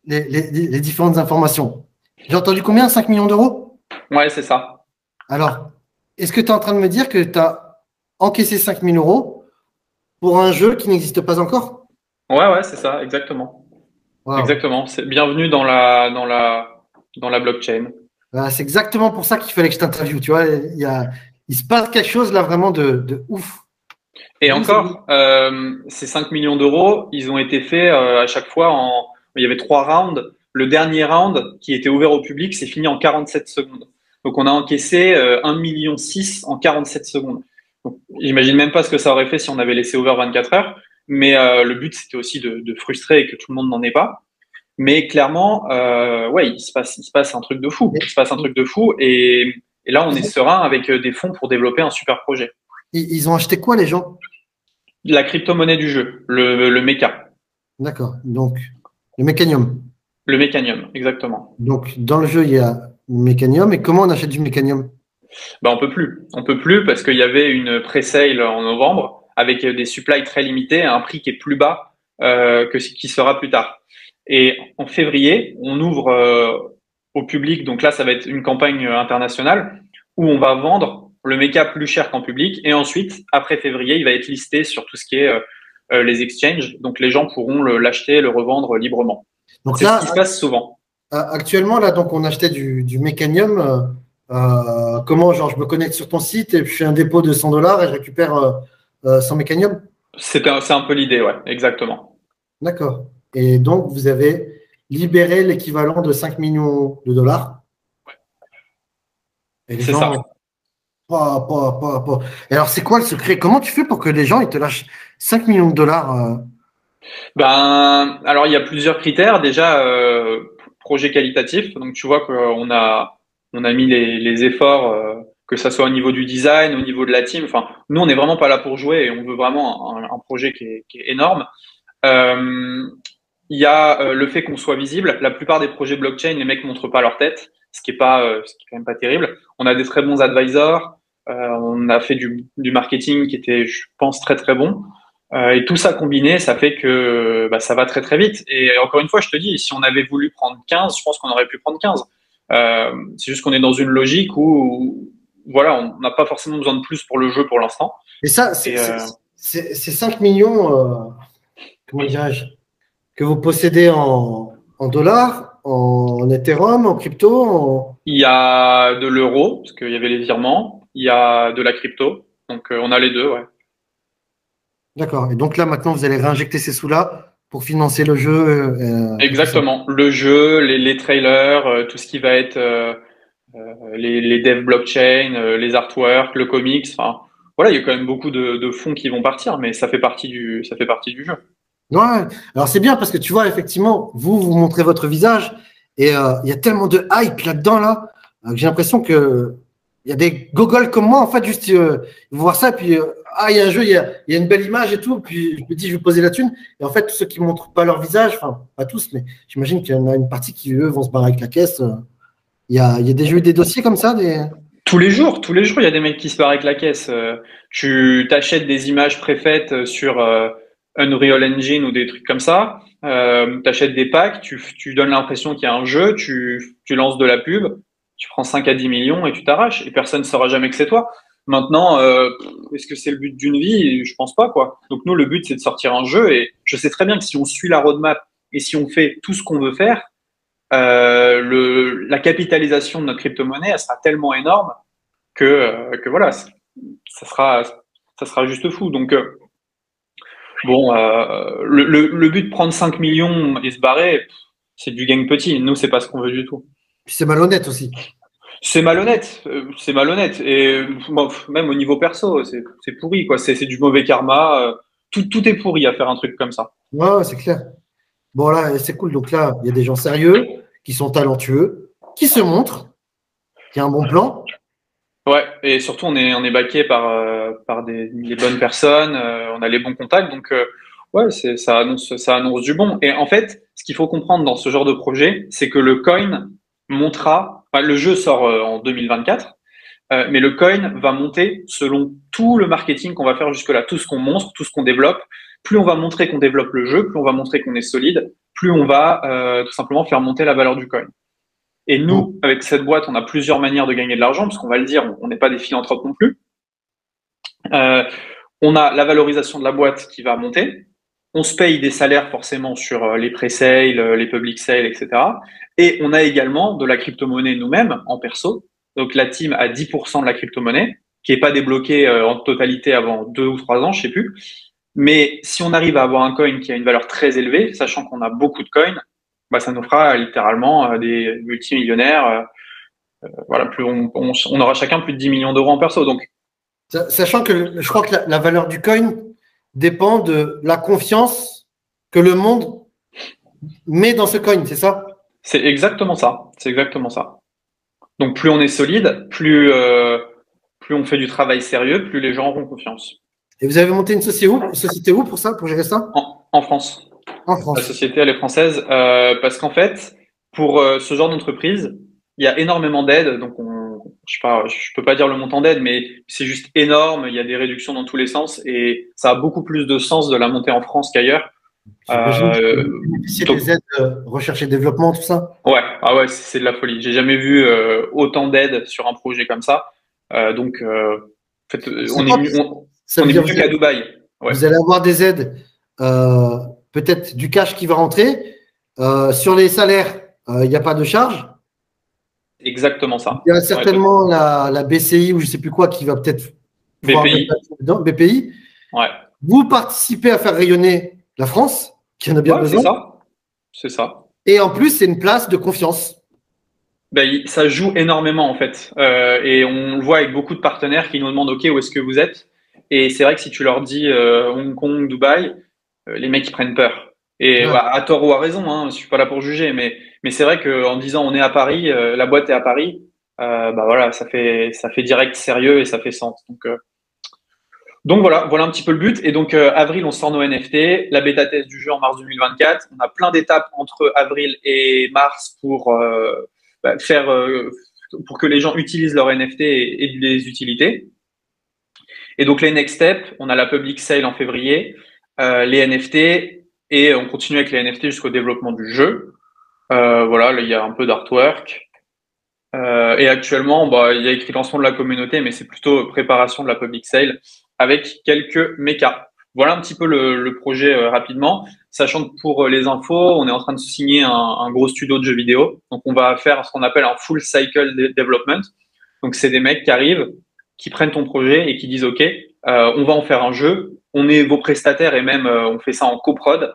les, différentes informations. J'ai entendu combien? 5 millions d'euros? Ouais, c'est ça. Alors, est-ce que tu es en train de me dire que tu as encaissé 5 000 euros pour un jeu qui n'existe pas encore? Ouais, ouais, c'est ça, exactement. Exactement. C'est bienvenue dans la, dans la, dans la blockchain. Bah, c'est exactement pour ça qu'il fallait que je t'interviewe. Tu vois, il, y a, il se passe quelque chose là vraiment de, de ouf. Et encore, euh, ces 5 millions d'euros, ils ont été faits euh, à chaque fois en. Il y avait trois rounds. Le dernier round, qui était ouvert au public, c'est fini en 47 secondes. Donc on a encaissé euh, 1,6 million en 47 secondes. J'imagine même pas ce que ça aurait fait si on avait laissé ouvert 24 heures. Mais euh, le but, c'était aussi de, de, frustrer et que tout le monde n'en ait pas. Mais clairement, euh, ouais, il se passe, il se passe un truc de fou. Il se passe un truc de fou. Et, et là, on est serein avec euh, des fonds pour développer un super projet. Ils ont acheté quoi les gens? La crypto-monnaie du jeu, le, le méca. D'accord. Donc, le mécanium. Le mécanium, exactement. Donc, dans le jeu, il y a le mécanium. Et comment on achète du mécanium? Ben, On peut plus. On peut plus parce qu'il y avait une pré-sale en novembre avec des supplies très limités à un prix qui est plus bas euh, que ce qui sera plus tard. Et en février, on ouvre au public. Donc là, ça va être une campagne internationale où on va vendre le méca plus cher qu'en public. Et ensuite, après février, il va être listé sur tout ce qui est euh, euh, les exchanges. Donc les gens pourront l'acheter, le, revendre librement. Donc c'est ce qui se passe souvent. Actuellement, là, donc on achetait du, du mécanium. Euh, comment, genre, je me connecte sur ton site et je fais un dépôt de 100 dollars et je récupère 100 mécanium C'est un, un peu l'idée, ouais, exactement. D'accord. Et donc, vous avez libérer l'équivalent de 5 millions de dollars. Ouais. C'est ça. Pas, pas, pas, Et alors, c'est quoi le secret? Comment tu fais pour que les gens ils te lâchent 5 millions de dollars euh? Ben, alors il y a plusieurs critères. Déjà, euh, projet qualitatif. Donc, tu vois qu'on a, on a mis les, les efforts, euh, que ça soit au niveau du design, au niveau de la team. Enfin, nous, on n'est vraiment pas là pour jouer et on veut vraiment un, projet qui est, énorme. Euh, il y a euh, le fait qu'on soit visible. La plupart des projets blockchain, les mecs montrent pas leur tête, ce qui est pas, euh, ce qui est quand même pas terrible. On a des très bons advisors. On a fait du, du, marketing qui était, je pense, très très bon. et tout ça combiné, ça fait que bah, ça va très très vite. Et encore une fois, je te dis, si on avait voulu prendre 15, je pense qu'on aurait pu prendre 15. c'est juste qu'on est dans une logique où, voilà, on n'a pas forcément besoin de plus pour le jeu pour l'instant. Et ça, c'est euh... 5 millions, comment dirais-je que vous possédez en, dollars, en Ethereum, en crypto Il y a de l'euro, parce qu'il y avait les virements. Il y a de la crypto. Donc, euh, on a les deux, ouais. D'accord. Et donc là, maintenant, vous allez réinjecter ces sous-là pour financer le jeu. Euh, Exactement. Le jeu, les, trailers, euh, tout ce qui va être les, les devs blockchain, les artworks, le comics. Enfin, voilà, il y a quand même beaucoup de, fonds qui vont partir, mais ça fait partie du, ça fait partie du jeu. Ouais, alors c'est bien parce que tu vois, effectivement, vous, vous montrez votre visage et euh, il y a tellement de hype là-dedans, là, euh, que j'ai l'impression que il y a des gogoles comme moi, en fait, juste euh, voir ça, puis ah, il y a un jeu, il y a, y a, une belle image et tout, puis je me dis, je vais poser la thune. Et en fait, tous ceux qui ne montrent pas leur visage, enfin, pas tous, mais j'imagine qu'il y en a une partie qui, eux, vont se barrer avec la caisse. Il y a, il y a des jeux, des dossiers comme ça des... Tous les jours, tous les jours, il y a des mecs qui se barrent avec la caisse. Tu t'achètes des images préfaites sur Unreal Engine ou des trucs comme ça. Euh, tu achètes des packs, tu, tu donnes l'impression qu'il y a un jeu, tu, tu lances de la pub, tu prends 5 à 10 millions et tu t'arraches et personne ne saura jamais que c'est toi. Maintenant, euh, est-ce que c'est le but d'une vie? Je pense pas quoi. Donc nous, le but c'est de sortir un jeu et je sais très bien que si on suit la roadmap et si on fait tout ce qu'on veut faire, euh, le, la capitalisation de notre crypto-monnaie elle sera tellement énorme que, euh, que voilà, ça sera, ça sera juste fou. Donc euh, Bon, euh, le, but de prendre 5 millions et se barrer, c'est du gang petit. Nous, c'est pas ce qu'on veut du tout. C'est malhonnête aussi. C'est malhonnête, c'est malhonnête. Et même au niveau perso, c'est pourri, quoi. C'est du mauvais karma. Tout, tout est pourri à faire un truc comme ça. Ouais, c'est clair. Bon, là, c'est cool. Donc là, il y a des gens sérieux, qui sont talentueux, qui se montrent, qui a un bon plan. Ouais, et surtout on est on est baqué par euh, par des bonnes personnes, euh, on a les bons contacts, donc euh, ouais, ça annonce ça annonce du bon. Et en fait, ce qu'il faut comprendre dans ce genre de projet, c'est que le coin montera, le jeu sort en 2024, mais le coin va monter selon tout le marketing qu'on va faire jusque là, tout ce qu'on montre, tout ce qu'on développe. Plus on va montrer qu'on développe le jeu, plus on va montrer qu'on est solide, plus on va tout simplement faire monter la valeur du coin. Et nous, avec cette boîte, on a plusieurs manières de gagner de l'argent, parce qu'on va le dire, on n'est pas des philanthropes non plus. Euh, on a la valorisation de la boîte qui va monter. On se paye des salaires forcément sur euh, les pré-sales, euh, les public sales, etc. Et on a également de la crypto-monnaie nous-mêmes en perso. Donc la team a 10% de la crypto-monnaie, qui n'est pas débloquée en totalité avant deux ou trois ans, je sais plus. Mais si on arrive à avoir un coin qui a une valeur très élevée, sachant qu'on a beaucoup de coins, bah, ça nous fera littéralement euh, des multimillionnaires. Euh, euh, voilà, plus on, on, aura chacun plus de 10 millions d'euros en perso. Donc, Sachant que je crois que la, valeur du coin dépend de la confiance que le monde met dans ce coin, c'est ça? C'est exactement ça. C'est exactement ça. Donc plus on est solide, plus, plus on fait du travail sérieux, plus les gens auront confiance. Et vous avez monté une société où, une société où pour ça, pour gérer ça? En France. La société, elle est française. Euh, parce qu'en fait, pour euh, ce genre d'entreprise, il y a énormément d'aides. Donc, on, je ne je peux pas dire le montant d'aide, mais c'est juste énorme. Il y a des réductions dans tous les sens et ça a beaucoup plus de sens de la monter en France qu'ailleurs. Euh, des aides recherche et développement, tout ça? Ouais, ah ouais, c'est de la folie. J'ai jamais vu autant d'aides sur un projet comme ça. donc, en fait, on est, on, on est mieux qu'à Dubaï. Vous allez avoir des aides, peut-être du cash qui va rentrer. sur les salaires, il n'y a pas de charge. Exactement ça. Il y a certainement la, BCI ou je ne sais plus quoi qui va peut-être. BPI. BPI. Ouais. Vous participez à faire rayonner la France, qui en a bien besoin. C'est ça. C'est ça. Et en plus, c'est une place de confiance. Ben, ça joue énormément en fait. Euh, et on le voit avec beaucoup de partenaires qui nous demandent OK, où est-ce que vous êtes? Et c'est vrai que si tu leur dis euh, Hong Kong, Dubaï, euh, les mecs ils prennent peur. Et bah, à tort ou à raison, hein, je suis pas là pour juger, mais mais c'est vrai qu'en disant on est à Paris, euh, la boîte est à Paris, bah voilà, ça fait ça fait direct sérieux et ça fait sens. Donc donc voilà, voilà un petit peu le but. Et donc avril, on sort nos NFT, la bêta test du jeu en mars 2024. On a plein d'étapes entre avril et mars pour bah, faire pour que les gens utilisent leurs NFT et, et, les utilités. Et donc les next steps, on a la public sale en février, les NFT et on continue avec les NFT jusqu'au développement du jeu. Euh, voilà, là, il y a un peu d'artwork. Euh, et actuellement, bah, il y a écrit lancement de la communauté, mais c'est plutôt préparation de la public sale avec quelques mechas. Voilà un petit peu le, projet euh, rapidement. Sachant que pour les infos, on est en train de signer un, gros studio de jeux vidéo. Donc, on va faire ce qu'on appelle un full cycle development. Donc, c'est des mecs qui arrivent, qui prennent ton projet et qui disent OK, on va en faire un jeu. On est vos prestataires et même on fait ça en coprod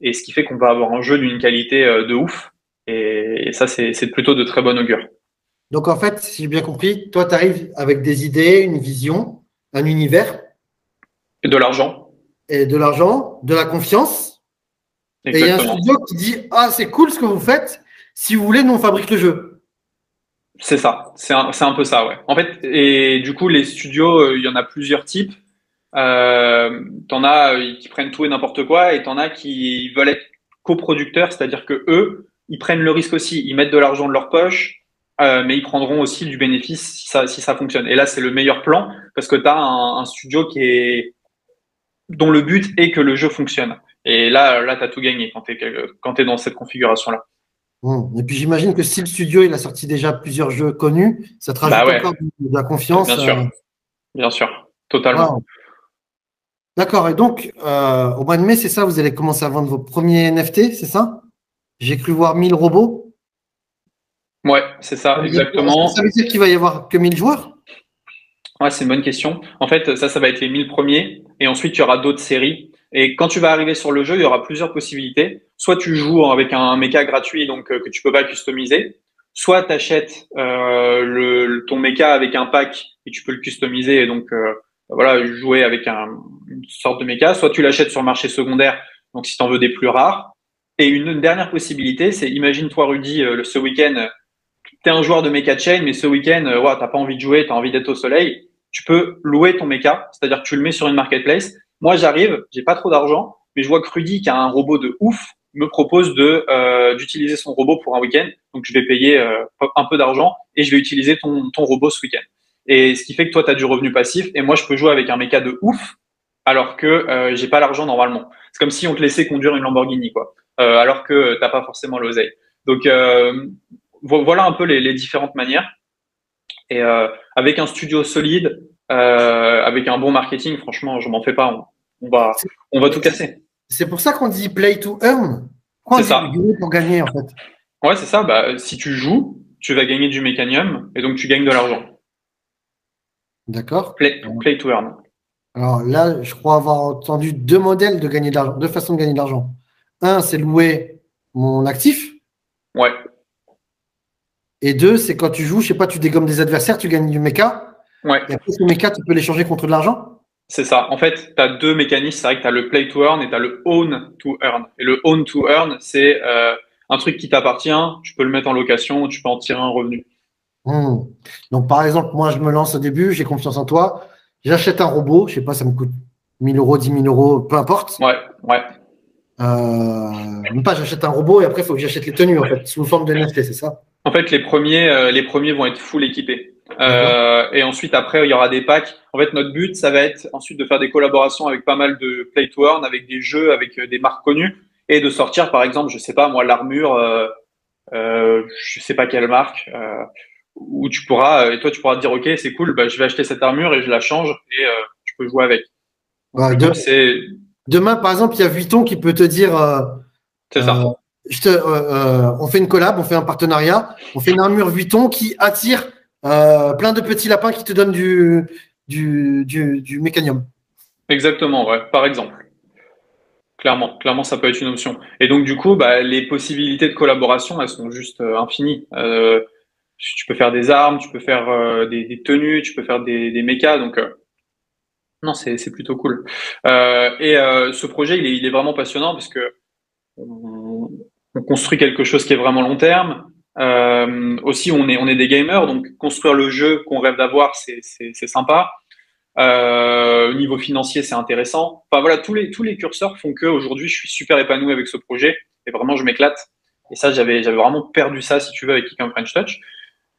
et ce qui fait qu'on va avoir un jeu d'une qualité euh, de ouf. Et, ça, c'est plutôt de très bon augure. Donc en fait, si j'ai bien compris, toi, tu arrives avec des idées, une vision, un univers. Et de l'argent. Et de l'argent, de la confiance. Et il y a un studio qui dit Ah, c'est cool ce que vous faites. Si vous voulez, nous, on fabrique le jeu. C'est ça. C'est un, peu ça, ouais. En fait, et du coup, les studios, euh, il y en a plusieurs types. Euh, t'en as euh, qui prennent tout et n'importe quoi, et t'en as qui veulent être coproducteurs, c'est-à-dire que eux, ils prennent le risque aussi, ils mettent de l'argent de leur poche, euh, mais ils prendront aussi du bénéfice si ça, fonctionne. Et là, c'est le meilleur plan parce que tu as un, un, studio qui est dont le but est que le jeu fonctionne. Et là, là, tu as tout gagné quand tu es, quand es dans cette configuration-là. Et puis j'imagine que si le studio il a sorti déjà plusieurs jeux connus, ça te rajoute bah encore de, la confiance. Bien sûr, bien sûr, totalement. D'accord. Et donc, euh, au mois de mai, c'est ça, vous allez commencer à vendre vos premiers NFT, c'est ça? J'ai cru voir 1000 robots. Ouais, c'est ça, exactement. Ça veut dire qu'il va y avoir que 1000 joueurs? Ouais, c'est une bonne question. En fait, ça, ça va être les 1000 premiers. Et ensuite, il y aura d'autres séries. Et quand tu vas arriver sur le jeu, il y aura plusieurs possibilités. Soit tu joues avec un mecha gratuit, donc euh, que tu peux pas customiser. Soit tu achètes euh, le, ton mecha avec un pack et tu peux le customiser. Et donc, euh, voilà, jouer avec un, une sorte de méca. Soit tu l'achètes sur le marché secondaire, donc si tu en veux des plus rares. Et une, dernière possibilité, c'est imagine-toi Rudy, euh, ce week-end, tu es un joueur de méca chain, mais ce week-end, euh, ouais, t'as pas envie de jouer, tu as envie d'être au soleil. Tu peux louer ton méca, c'est-à-dire que tu le mets sur une marketplace. Moi, j'arrive, j'ai pas trop d'argent, mais je vois que Rudy, qui a un robot de ouf, me propose de euh, d'utiliser son robot pour un week-end. Donc, je vais payer euh, un peu d'argent et je vais utiliser ton, ton robot ce week-end. Et ce qui fait que toi, tu as du revenu passif et moi, je peux jouer avec un méca de ouf alors que euh, j'ai pas l'argent normalement. C'est comme si on te laissait conduire une Lamborghini, quoi, euh, alors que t'as pas forcément l'oseille. Donc euh, voilà un peu les, les, différentes manières. Et euh, avec un studio solide, euh, avec un bon marketing, franchement, je m'en fais pas. On, va, on va tout casser. C'est pour ça qu'on dit play to earn. C'est ça. Pour gagner, en fait. Ouais, c'est ça. Bah, si tu joues, tu vas gagner du mécanium et donc tu gagnes de l'argent. D'accord. Play, play to earn. Alors là, je crois avoir entendu deux modèles de gagner de l'argent, deux façons de gagner de l'argent. Un, c'est louer mon actif. Ouais. Et deux, c'est quand tu joues, je sais pas, tu dégommes des adversaires, tu gagnes du mecha. Ouais. Et après, ce mecha, tu peux l'échanger contre de l'argent? C'est ça. En fait, tu as deux mécanismes. C'est vrai que tu as le play to earn et tu as le own to earn. Et le own to earn, c'est euh, un truc qui t'appartient, tu peux le mettre en location, tu peux en tirer un revenu. Hmm. Donc, par exemple, moi, je me lance au début, j'ai confiance en toi J'achète un robot, je sais pas, ça me coûte 1000 euros, 10 000 euros, peu importe. Ouais, ouais. Euh, même pas, j'achète un robot et après, il faut que j'achète les tenues, en fait, sous forme de NFT, c'est ça? En fait, les premiers, euh, les premiers vont être full équipés. Et ensuite, après, il y aura des packs. En fait, notre but, ça va être ensuite de faire des collaborations avec pas mal de play to earn, avec des jeux, avec des marques connues, et de sortir, par exemple, je sais pas moi, l'armure, euh, euh, je sais pas quelle marque, euh, où tu pourras, et toi, tu pourras te dire, ok, c'est cool, bah, je vais acheter cette armure et je la change et euh, tu peux jouer avec. Demain, par exemple, il y a Vuitton qui peut te dire. Euh, c'est ça. Euh, je te, on fait une collab, on fait un partenariat, on fait une armure Vuitton qui attire plein de petits lapins qui te donnent du, du, du, mécanium. Exactement, ouais, par exemple. Clairement, clairement, ça peut être une option. Et donc, du coup, bah, les possibilités de collaboration, elles sont juste euh, infinies. Euh, tu peux faire des armes, tu peux faire euh, des, tenues, tu peux faire des, des mechas. Donc, non, c'est, plutôt cool. et ce projet, il est, il est vraiment passionnant parce que on, construit quelque chose qui est vraiment long terme. Aussi, on est, des gamers, donc construire le jeu qu'on rêve d'avoir, c'est, sympa. Euh, au niveau financier, c'est intéressant. Enfin voilà, tous les curseurs font que aujourd'hui, je suis super épanoui avec ce projet et vraiment, je m'éclate. Et ça, j'avais vraiment perdu ça, si tu veux, avec Kick French Touch.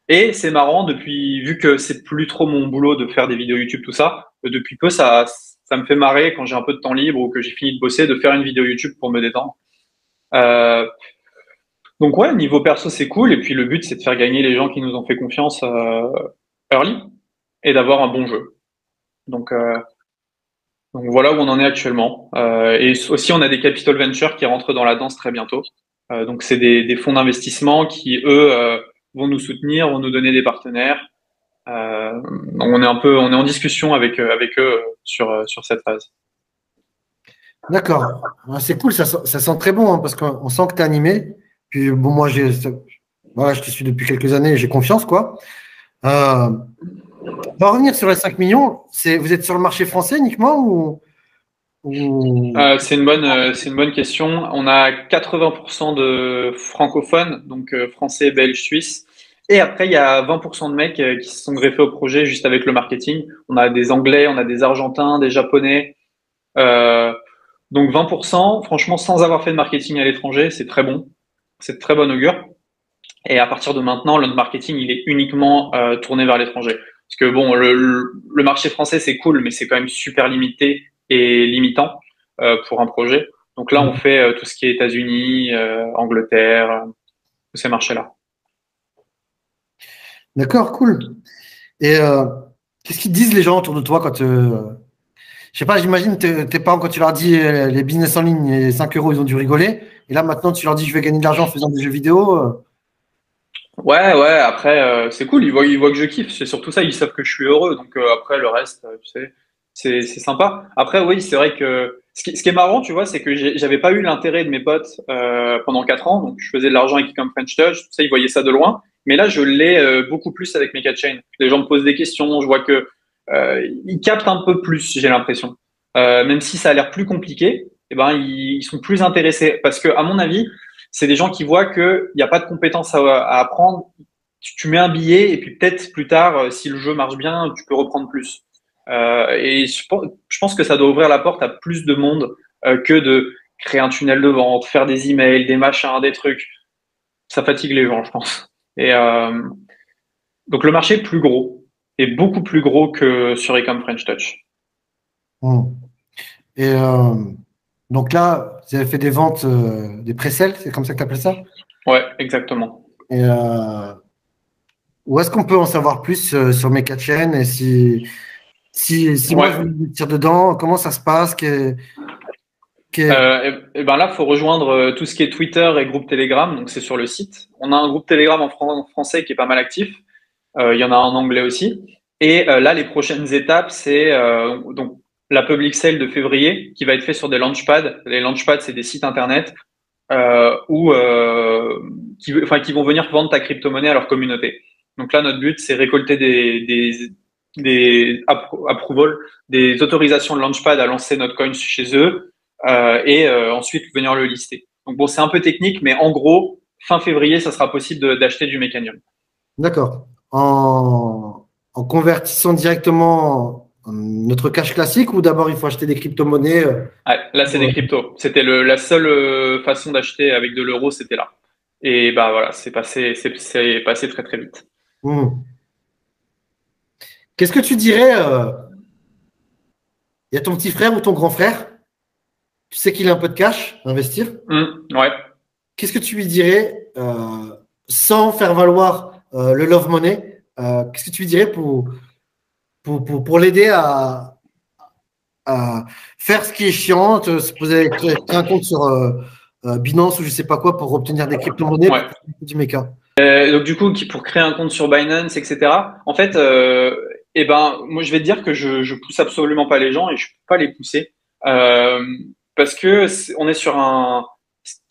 Et c'est marrant depuis, vu que c'est plus trop mon boulot de faire des vidéos YouTube, tout ça. Euh, depuis peu, ça ça me fait marrer quand j'ai un peu de temps libre ou que j'ai fini de bosser, de faire une vidéo YouTube pour me détendre. Euh, donc ouais, niveau perso, c'est cool. Et puis le but, c'est de faire gagner les gens qui nous ont fait confiance euh, early et d'avoir un bon jeu. Donc, euh, voilà où on en est actuellement. Euh, et aussi, on a des capital ventures qui rentrent dans la danse très bientôt. Euh, donc, c'est des, fonds d'investissement qui, eux, vont nous soutenir, vont nous donner des partenaires. on est un peu, on est en discussion avec avec eux sur sur cette phase. D'accord, c'est cool, ça, ça, sent très bon hein, parce qu'on sent que tu es animé. Puis bon, moi, j'ai, voilà, je te suis depuis quelques années, j'ai confiance, quoi. Euh, on va revenir sur les 5 millions. Vous êtes sur le marché français uniquement ou, euh, C'est une, bonne, euh, une bonne question. On a 80% de francophones, donc français, belges, suisses. Et après, il y a 20% de mecs qui se sont greffés au projet juste avec le marketing. On a des Anglais, on a des Argentins, des Japonais. donc 20%, franchement, sans avoir fait de marketing à l'étranger, c'est très bon. C'est de très bon augure. Et à partir de maintenant, le marketing, il est uniquement tourné vers l'étranger. Parce que bon, le, marché français, c'est cool, mais c'est quand même super limité et limitant euh, pour un projet. Donc là, on mmh. fait euh, tout ce qui est États-Unis, euh, Angleterre, tous ces marchés-là. D'accord, cool. Et qu'est-ce qu'ils disent les gens autour de toi quand je sais pas, j'imagine tes, parents, quand tu leur dis les business en ligne, les 5 euros, ils ont dû rigoler. Et là, maintenant, tu leur dis je vais gagner de l'argent en faisant des jeux vidéo. Ouais, ouais, après, euh, c'est cool, ils voient, ils voient que je kiffe, c'est surtout ça, ils savent que je suis heureux, donc euh, après, le reste, euh, tu sais, c'est, c'est sympa. Après, oui, c'est vrai que ce qui, est marrant, tu vois, c'est que j'avais pas eu l'intérêt de mes potes pendant quatre ans, donc je faisais de l'argent avec comme French Touch, tout ça, ils voyaient ça de loin, mais là, je l'ai beaucoup plus avec Mega Chain. Les gens me posent des questions, je vois que ils captent un peu plus, j'ai l'impression. même si ça a l'air plus compliqué, eh ben, ils, sont plus intéressés, parce que, à mon avis, c'est des gens qui voient qu'il n'y a pas de compétences à, apprendre. Tu, mets un billet et puis peut-être plus tard, euh, si le jeu marche bien, tu peux reprendre plus. Euh, et je, pense que ça doit ouvrir la porte à plus de monde euh, que de créer un tunnel de vente, faire des emails, des machins, des trucs. Ça fatigue les gens, je pense. Et donc le marché est plus gros, est beaucoup plus gros que sur Ecom French Touch. Mmh. Et donc là, vous avez fait des ventes, euh, des pré c'est comme ça que tu appelles ça? Ouais, exactement. Et euh, où est-ce qu'on peut en savoir plus euh, sur mes quatre chaînes et si, si, si moi je me tire dedans, comment ça se passe? Et, ben là, il faut rejoindre tout ce qui est Twitter et groupe Telegram, donc c'est sur le site. On a un groupe Telegram en, français qui est pas mal actif. Il y en a en anglais aussi. Et là, les prochaines étapes, c'est donc la public sale de février qui va être fait sur des launchpads. Les launchpads, c'est des sites internet euh, où, euh, qui, enfin, qui vont venir vendre ta crypto-monnaie à leur communauté. Donc là, notre but, c'est récolter des, approvals, des autorisations de launchpad à lancer notre coin chez eux euh, et euh, ensuite venir le lister. Donc bon, c'est un peu technique, mais en gros, fin février, ça sera possible d'acheter du Mecanium. D'accord. En, en convertissant directement notre cash classique ou d'abord il faut acheter des crypto-monnaies euh, Là, c'est des cryptos. C'était la seule euh, façon d'acheter avec de l'euro, c'était là. Et bah voilà, c'est passé, c'est passé très très vite. Mmh. Qu'est-ce que tu dirais euh, Il y a ton petit frère ou ton grand frère? Tu sais qu'il a un peu de cash à investir? Mmh, ouais. Qu'est-ce que tu lui dirais euh, sans faire valoir euh, le love money. Qu'est-ce que tu lui dirais pour, pour, pour, l'aider à, à, faire ce qui est chiant, se poser un compte sur Binance ou je sais pas quoi pour obtenir des crypto-monnaies? Du méca. Donc du coup, pour créer un compte sur Binance, etc. En fait, eh ben, moi, je vais te dire que je, je pousse absolument pas les gens et je peux pas les pousser. Euh, parce que on est sur un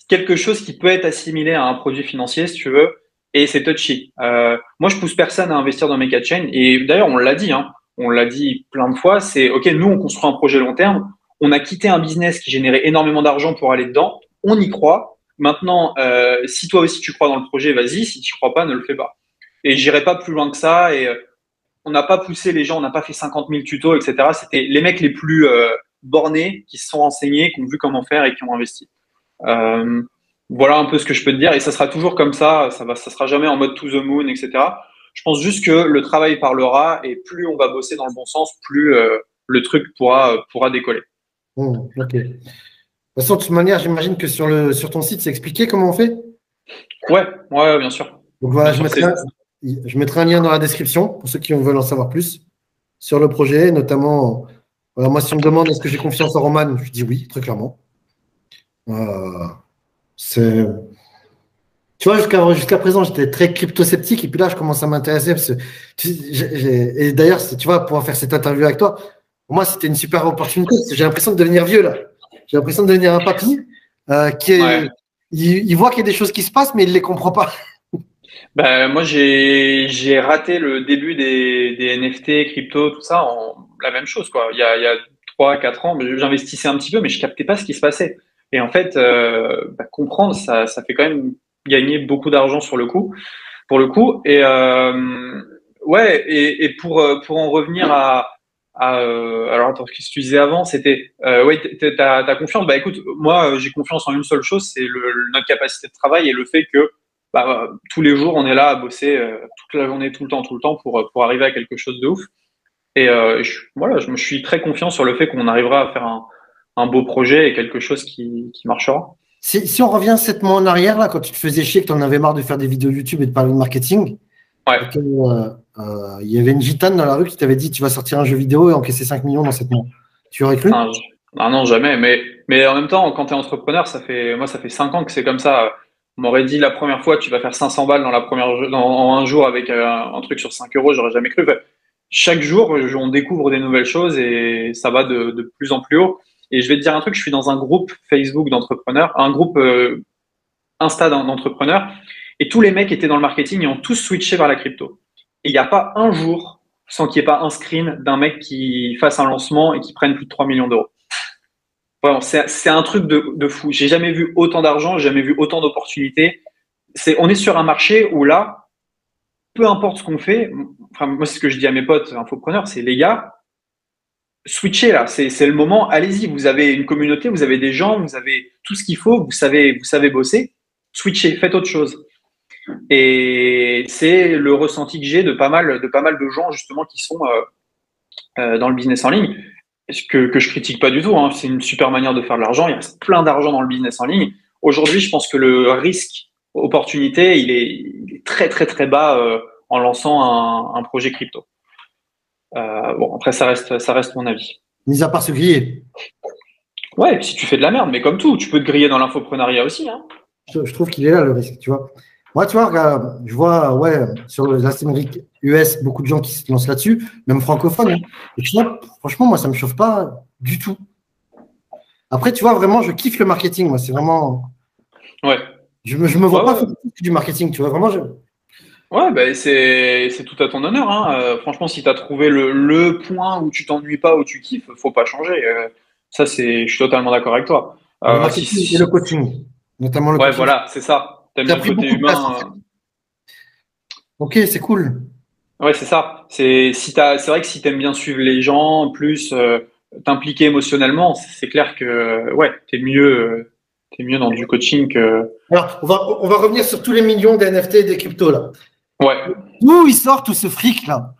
quelque chose qui peut être assimilé à un produit financier, si tu veux, et c'est touchy. Euh, moi, je pousse personne à investir dans Mega Chain et d'ailleurs, on l'a dit, hein, on l'a dit plein de fois. C'est ok, nous, on construit un projet long terme. On a quitté un business qui générait énormément d'argent pour aller dedans. On y croit. Maintenant, euh, si toi aussi tu crois dans le projet, vas-y. Si tu crois pas, ne le fais pas. Et j'irai pas plus loin que ça. Et on n'a pas poussé les gens, on n'a pas fait 50 000 tutos, etc. C'était les mecs les plus euh, bornés qui se sont renseignés, qui ont vu comment faire et qui ont investi. Voilà un peu ce que je peux te dire. Et ça sera toujours comme ça. Ça va, ça sera jamais en mode to the moon, etc. Je pense juste que le travail parlera et plus on va bosser dans le bon sens, plus euh, le truc pourra, pourra décoller. Mmh, ok. De toute manière, j'imagine que sur, le, sur ton site, c'est expliqué comment on fait? Ouais, ouais, bien sûr. Donc voilà, je mettrai, je mettrai un lien dans la description pour ceux qui veulent en savoir plus sur le projet, notamment. moi, si on me demande est-ce que j'ai confiance en Roman, je dis oui, très clairement. Euh, Tu vois, jusqu'à présent, j'étais très crypto-sceptique, et puis là, je commence à m'intéresser. et d'ailleurs, tu vois, pouvoir faire cette interview avec toi, pour moi, c'était une super opportunité. J'ai l'impression de devenir vieux, là. J'ai l'impression de devenir un papy euh, qui est. Il, il, voit qu'il y a des choses qui se passent, mais il ne les comprend pas. Ben, moi, j'ai raté le début des, des, NFT, crypto, tout ça, en la même chose. Quoi. Il y a, il y a 3, 4 ans, j'investissais un petit peu, mais je captais pas ce qui se passait. Et en fait, euh, bah, comprendre, ça, ça fait quand même gagner beaucoup d'argent sur le coup, pour le coup. Et euh, ouais, et, et, pour, pour en revenir à, à euh, alors attends, ce que tu disais avant, c'était euh, ouais, t'as as confiance? Bah écoute, moi, j'ai confiance en une seule chose, c'est notre capacité de travail et le fait que bah, tous les jours, on est là à bosser euh, toute la journée, tout le temps, tout le temps pour, pour arriver à quelque chose de ouf. Et euh, voilà, je me suis très confiant sur le fait qu'on arrivera à faire un, un, beau projet et quelque chose qui, qui marchera. Si, si, on revient sept mois en arrière, là, quand tu te faisais chier, que tu en avais marre de faire des vidéos YouTube et de parler de marketing, ouais. euh, il y avait une gitane dans la rue qui t'avait dit tu vas sortir un jeu vidéo et encaisser 5 millions dans 7 mois. Tu aurais cru? Ah, ah, non, jamais. Mais, mais en même temps, quand tu es entrepreneur, ça fait, moi, ça fait 5 ans que c'est comme ça m'aurait dit la première fois tu vas faire 500 balles dans la première dans, en un jour avec euh, un, truc sur 5 euros, j'aurais jamais cru. chaque jour, on découvre des nouvelles choses et ça va de, de, plus en plus haut. Et je vais te dire un truc, je suis dans un groupe Facebook d'entrepreneurs, un groupe euh, Insta d'entrepreneurs, et tous les mecs étaient dans le marketing et ont tous switché vers la crypto. Et il n'y a pas un jour sans qu'il n'y ait pas un screen d'un mec qui fasse un lancement et qui prenne plus de 3 millions d'euros c'est un truc de, de fou. J'ai jamais vu autant d'argent, jamais vu autant d'opportunités. On est sur un marché où là, peu importe ce qu'on fait, enfin, moi, c'est ce que je dis à mes potes infopreneurs, c'est les gars, switchez là, c'est le moment, allez-y, vous avez une communauté, vous avez des gens, vous avez tout ce qu'il faut, vous savez, vous savez bosser, switchez, faites autre chose. Et c'est le ressenti que j'ai de pas mal, de pas mal de gens justement qui sont euh, euh, dans le business en ligne que, que je critique pas du tout. Hein. C'est une super manière de faire de l'argent. Il y a plein d'argent dans le business en ligne. Aujourd'hui, je pense que le risque opportunité, il est, très très très bas euh, en lançant un projet crypto. Euh, bon, après, ça reste, ça reste mon avis. Mis à part se griller. Ouais, si tu fais de la merde, mais comme tout, tu peux te griller dans l'infoprenariat aussi. Hein. Je, je, trouve qu'il est là le risque, tu vois. Moi, tu vois, je vois, ouais, sur les Amériques US, beaucoup de gens qui se lancent là-dessus, même francophones. Hein. Et tu vois, franchement, moi, ça ne me chauffe pas du tout. Après, tu vois, vraiment, je kiffe le marketing. Moi, c'est vraiment. Ouais. Je me, je me vois pas faire du marketing, tu vois, vraiment. Je... Ouais, bah, c'est tout à ton honneur. Hein. Euh, franchement, si tu as trouvé le, le, point où tu t'ennuies pas, où tu kiffes, faut pas changer. Euh, ça, c'est, je suis totalement d'accord avec toi. Euh, le marketing et le coaching, notamment le ouais, voilà, c'est ça. T'aimes le côté humain. Euh. Ok, c'est cool. Ouais, c'est ça. C'est si c'est vrai que si t'aimes bien suivre les gens, plus euh, t'impliquer émotionnellement, c'est clair que ouais, t'es mieux, euh, es mieux dans du coaching que. Alors, on va, on va revenir sur tous les millions d'NFT et des cryptos là. Ouais. Où il sort tout ce fric là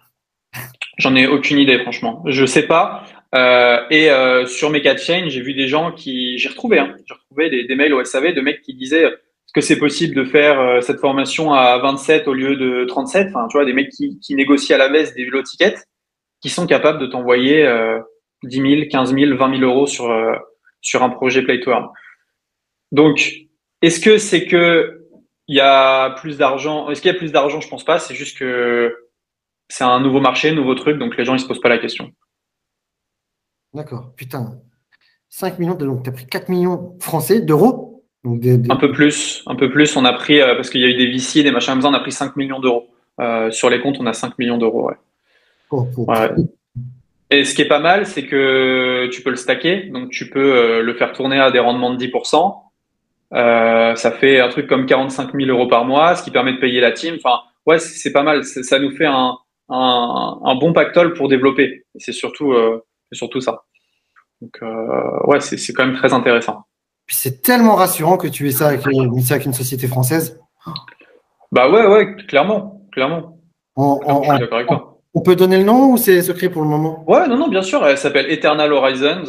J'en ai aucune idée, franchement. Je sais pas. Euh, et euh, sur mes chains, j'ai vu des gens qui, j'ai retrouvé, hein, j'ai retrouvé des, des, mails au SAV de mecs qui disaient est-ce que c'est possible de faire euh, cette formation à 27 au lieu de 37 Enfin, tu vois, des mecs qui, qui négocient à la baisse des vélos tickets, qui sont capables de t'envoyer 10 000, 15 000, 20 000 euros sur sur un projet Play to Earn. Donc, est-ce que c'est que il y a plus d'argent Est-ce qu'il y a plus d'argent? Je pense pas. C'est juste que c'est un nouveau marché, nouveau truc, donc les gens ils se posent pas la question. D'accord. Putain. 5 millions, donc tu as pris 4 millions français d'euros? Un peu plus, un peu plus. On a pris, euh, parce qu'il y a eu des VC, des machins on a pris 5 millions d'euros. Euh, sur les comptes, on a 5 millions d'euros. Ouais. Et ce qui est pas mal, c'est que tu peux le stacker, donc tu peux euh, le faire tourner à des rendements de 10%. Ça fait un truc comme 45 000 euros par mois, ce qui permet de payer la team. Enfin, ouais, c'est pas mal. Ça nous fait un, un, un bon pactole pour développer. C'est surtout, euh, surtout ça. Donc, euh, ouais, c'est quand même très intéressant. Puis c'est tellement rassurant que tu aies ça avec, avec une société française. Bah ouais, ouais, clairement, clairement. On, on, peut donner le nom ou c'est secret pour le moment? Ouais, non, non, bien sûr. Elle s'appelle Eternal Horizons.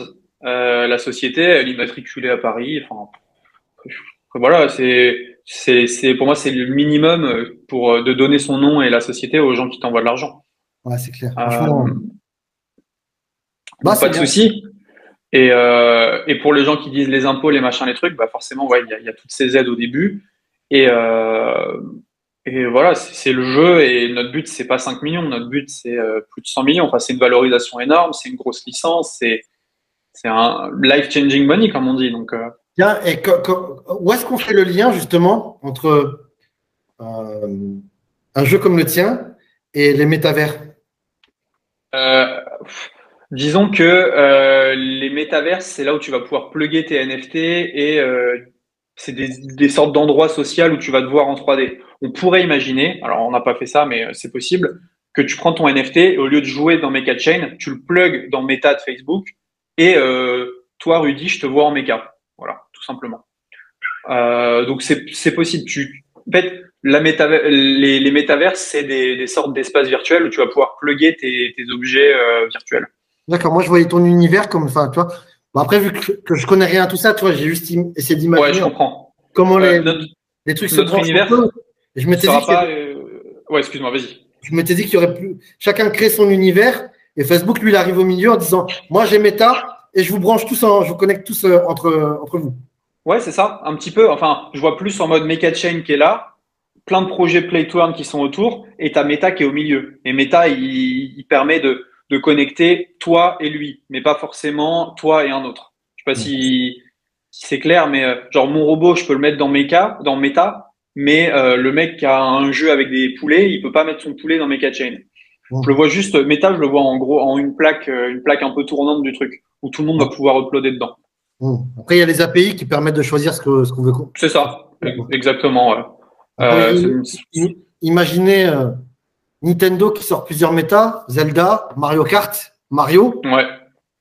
Euh, la société, elle est immatriculée à Paris. Enfin, voilà, c'est c'est, pour moi, c'est le minimum euh, pour euh, de donner son nom et la société aux gens qui t'envoient de l'argent. Ouais, c'est clair. Euh, bah, pas de souci. Et, euh, et pour les gens qui disent les impôts, les machins, les trucs, bah forcément, ouais, il y a, y a, toutes ces aides au début. Et, euh, et voilà, c'est le jeu. Et notre but, c'est pas 5 millions. Notre but, c'est plus de 100 millions. Enfin, c'est une valorisation énorme. C'est une grosse licence. C'est c'est un life-changing money, comme on dit. Donc, et où est-ce qu'on fait le lien justement entre euh, un jeu comme le tien et les métavers? Euh, Disons que euh, les métavers, c'est là où tu vas pouvoir plugger tes NFT et c'est des, sortes d'endroits sociaux où tu vas te voir en 3D. On pourrait imaginer, alors on n'a pas fait ça, mais c'est possible, que tu prends ton NFT et au lieu de jouer dans Mecha Chain, tu le plugs dans Meta de Facebook et toi, Rudy, je te vois en Mecha. Tout simplement. Euh, donc c'est possible. Tu, en fait, la les, les métavers, c'est des, des, sortes d'espaces virtuels où tu vas pouvoir plugger tes, tes objets euh, virtuels. D'accord. Moi, je voyais ton univers comme, enfin, tu vois. Bon, après, vu que, que je connais rien à tout ça, tu vois, j'ai juste essayé d'imaginer. Ouais, je comprends. Comment les, euh, les trucs notre se univers. je m'étais dit. Pas, ouais, excuse-moi, vas-y. Je m'étais dit qu'il y aurait plus. Chacun crée son univers et Facebook, lui, il arrive au milieu en disant, moi, j'ai Meta et je vous branche tous, en, je vous connecte tous entre, entre vous. Ouais, c'est ça, un petit peu. Enfin, je vois plus en mode Mecha Chain qui est là, plein de projets Play to Earn qui sont autour, et ta Meta qui est au milieu. Et Meta, il, permet de, de, connecter toi et lui, mais pas forcément toi et un autre. Je sais pas si, c'est clair, mais euh, genre mon robot, je peux le mettre dans Mecha, dans Meta, mais euh, le mec qui a un jeu avec des poulets, il peut pas mettre son poulet dans Mecha Chain. Je le vois juste, Meta, je le vois en gros en une plaque, une plaque un peu tournante du truc où tout le monde va pouvoir uploader dedans. Après, il y a les API qui permettent de choisir ce qu'on ce veut. C'est ça, exactement. Euh, imaginez euh, Nintendo qui sort plusieurs méta, Zelda, Mario Kart, Mario. Ouais.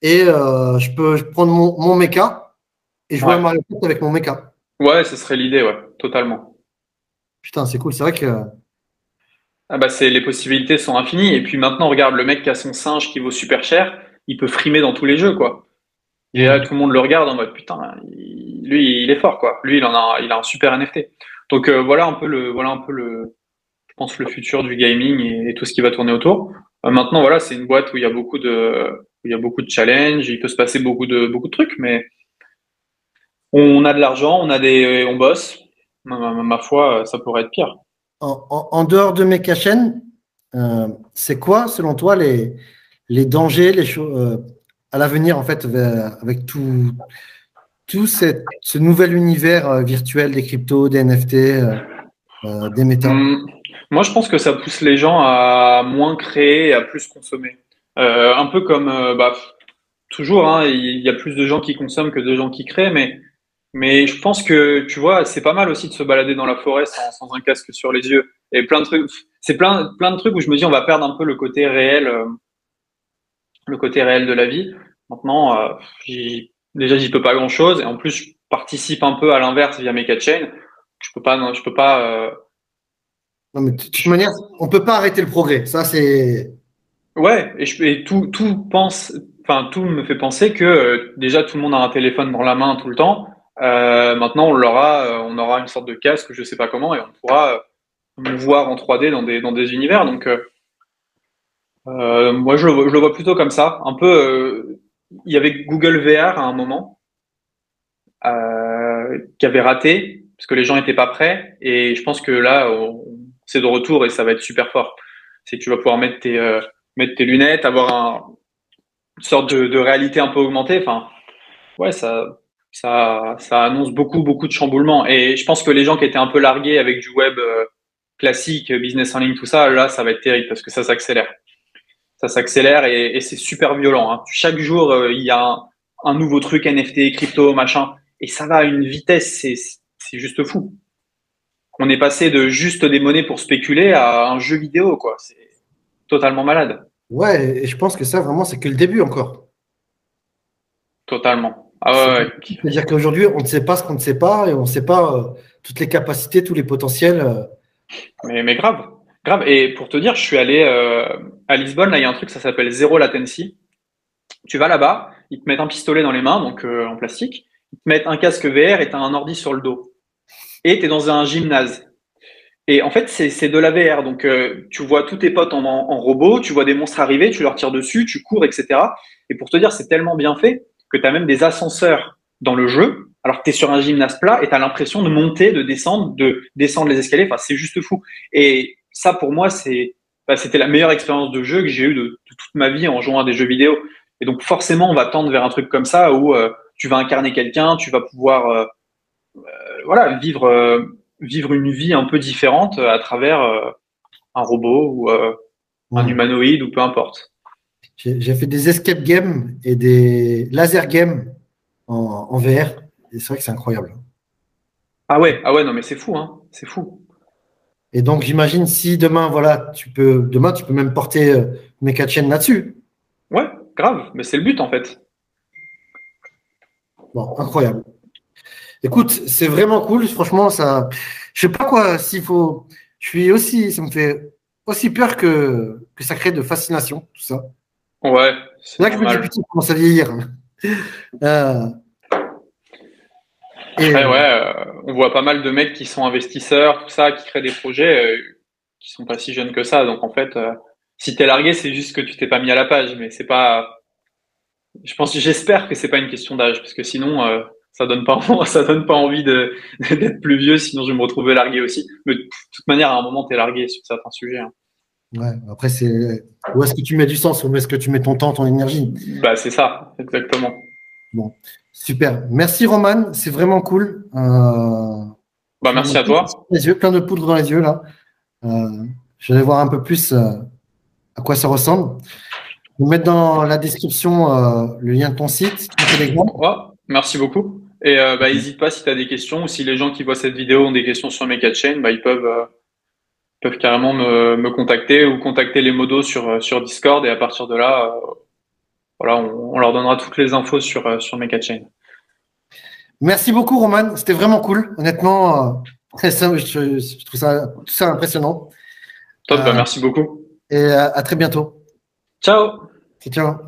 Et euh, je peux prendre mon, mon mecha et jouer à Mario Kart avec mon mecha. Ouais, ce serait l'idée, ouais, totalement. Putain, c'est cool. C'est vrai que. Ah bah c'est les possibilités sont infinies. Et puis maintenant, regarde le mec qui a son singe qui vaut super cher il peut frimer dans tous les jeux, quoi. Et là, tout le monde le regarde en mode putain, lui, il est fort, quoi. Lui, il en a, il a un super NFT. Donc euh, voilà un peu le, voilà un peu le, je pense le futur du gaming et, tout ce qui va tourner autour. Euh, maintenant, voilà, c'est une boîte où il y a beaucoup de, où il y a beaucoup de challenges, il peut se passer beaucoup de, beaucoup de trucs, mais on a de l'argent, on a des, on bosse. Ma, foi, ça pourrait être pire. En, dehors de mes euh, c'est quoi, selon toi, les, les dangers, les choses euh, à l'avenir en fait avec tout tout cette, ce nouvel univers euh, virtuel des cryptos, des NFT, euh, des méta. Hum, moi, je pense que ça pousse les gens à moins créer et à plus consommer. un peu comme bah, toujours, hein, il y a plus de gens qui consomment que de gens qui créent, mais mais je pense que tu vois, c'est pas mal aussi de se balader dans la forêt sans, sans un casque sur les yeux et plein de trucs. C'est plein plein de trucs où je me dis on va perdre un peu le côté réel le côté réel de la vie. Maintenant, euh, déjà, j'y peux pas grand chose. Et en plus, je participe un peu à l'inverse via Mecha Chain. Je peux pas, non, je peux pas. Euh... Non, mais de toute manière, on peut pas arrêter le progrès. Ça, c'est. Ouais, et, je, tout, tout pense, enfin tout me fait penser que euh, déjà tout le monde a un téléphone dans la main tout le temps. Euh, maintenant, on l'aura, on aura une sorte de casque, je sais pas comment, et on pourra nous voir en 3D dans des dans des univers. Donc, moi, je, le vois plutôt comme ça. Un peu, il y avait Google VR à un moment qui avait raté parce que les gens n'étaient pas prêts, et je pense que là, c'est de retour et ça va être super fort. C'est que tu vas pouvoir mettre tes mettre tes lunettes, avoir un, une sorte de, réalité un peu augmentée. Enfin, ouais, ça, ça, annonce beaucoup, beaucoup de chamboulements. Et je pense que les gens qui étaient un peu largués avec du web euh, classique, business en ligne, tout ça, là, ça va être terrible parce que ça s'accélère. Ça s'accélère et, c'est super violent. Hein. Chaque jour, euh, il y a un, nouveau truc NFT, crypto, machin, et ça va à une vitesse, c'est juste fou. On est passé de juste des monnaies pour spéculer à un jeu vidéo, quoi. C'est totalement malade. Ouais, et je pense que ça, vraiment, c'est que le début encore. Totalement. Ah ouais, C'est-à-dire qu'aujourd'hui, on ne sait pas ce qu'on ne sait pas et on ne sait pas euh, toutes les capacités, tous les potentiels. Euh. Mais, mais, grave, grave. Et pour te dire, je suis allé euh, à Lisbonne, là, il y a un truc, ça s'appelle Zero Latency. Tu vas là-bas, ils te mettent un pistolet dans les mains, donc en plastique, ils te mettent un casque VR et tu as un ordi sur le dos. Et tu es dans un gymnase. Et en fait, c'est de la VR. Donc, euh, tu vois tous tes potes en, en, robot, tu vois des monstres arriver, tu leur tires dessus, tu cours, etc. Et pour te dire, c'est tellement bien fait que tu as même des ascenseurs dans le jeu, alors que tu es sur un gymnase plat et tu as l'impression de monter, de descendre, de descendre les escaliers. Enfin, c'est juste fou. Et ça, pour moi, c'est bah, c'était la meilleure expérience de jeu que j'ai eue de, de, toute ma vie en jouant à des jeux vidéo. Et donc, forcément, on va tendre vers un truc comme ça où euh, tu vas incarner quelqu'un, tu vas pouvoir euh, euh voilà, vivre vivre une vie un peu différente à travers un robot ou un humanoïde ou peu importe. J'ai fait des escape games et des laser games en, VR. Et c'est vrai que c'est incroyable. Ah ouais, ah ouais, non mais c'est fou, hein, c'est fou. Et donc j'imagine si demain, voilà, tu peux, demain tu peux même porter mes quatre chaînes là-dessus. Ouais, grave, mais c'est le but en fait. Bon, incroyable. Écoute, c'est vraiment cool. Franchement, ça, je sais pas quoi. S'il faut, je suis aussi, ça me fait aussi peur que que ça crée de fascination, tout ça. Ouais. C'est là que je me dis putain, commence à vieillir. Euh... Et... ouais, euh, on voit pas mal de mecs qui sont investisseurs, tout ça, qui créent des projets euh, qui sont pas si jeunes que ça. Donc en fait, euh, si t'es largué, c'est juste que tu t'es pas mis à la page, mais c'est pas. Je pense, j'espère que c'est pas une question d'âge, parce que sinon, euh, ça donne pas ça donne pas envie de d'être plus vieux. Sinon je vais me retrouver largué aussi. Mais de toute manière à un moment tu es largué sur certains sujets hein. ouais. Après c'est où est-ce que tu mets du sens? Où est-ce que tu mets ton temps ton énergie? Bah c'est ça. Exactement. Bon super. Merci Roman. C'est vraiment cool. Euh... bah merci à toi. les yeux plein de poudre dans les yeux là. Euh, je vais voir un peu plus euh, à quoi ça ressemble. Je vais mettre dans la description le lien de ton site ton merci beaucoup. Et bah, n'hésite pas si tu as des questions ou si les gens qui voient cette vidéo ont des questions sur mes 4 chaînes, bah, ils peuvent, peuvent carrément me, me, contacter ou contacter les modos sur, sur Discord. Et à partir de là, voilà, on, on, leur donnera toutes les infos sur, euh, sur mes 4 chaînes. Merci beaucoup Roman, c'était vraiment cool. Honnêtement, je, je, trouve ça, tout ça impressionnant. Top, bah, merci beaucoup. Et à très bientôt. Ciao. Ciao.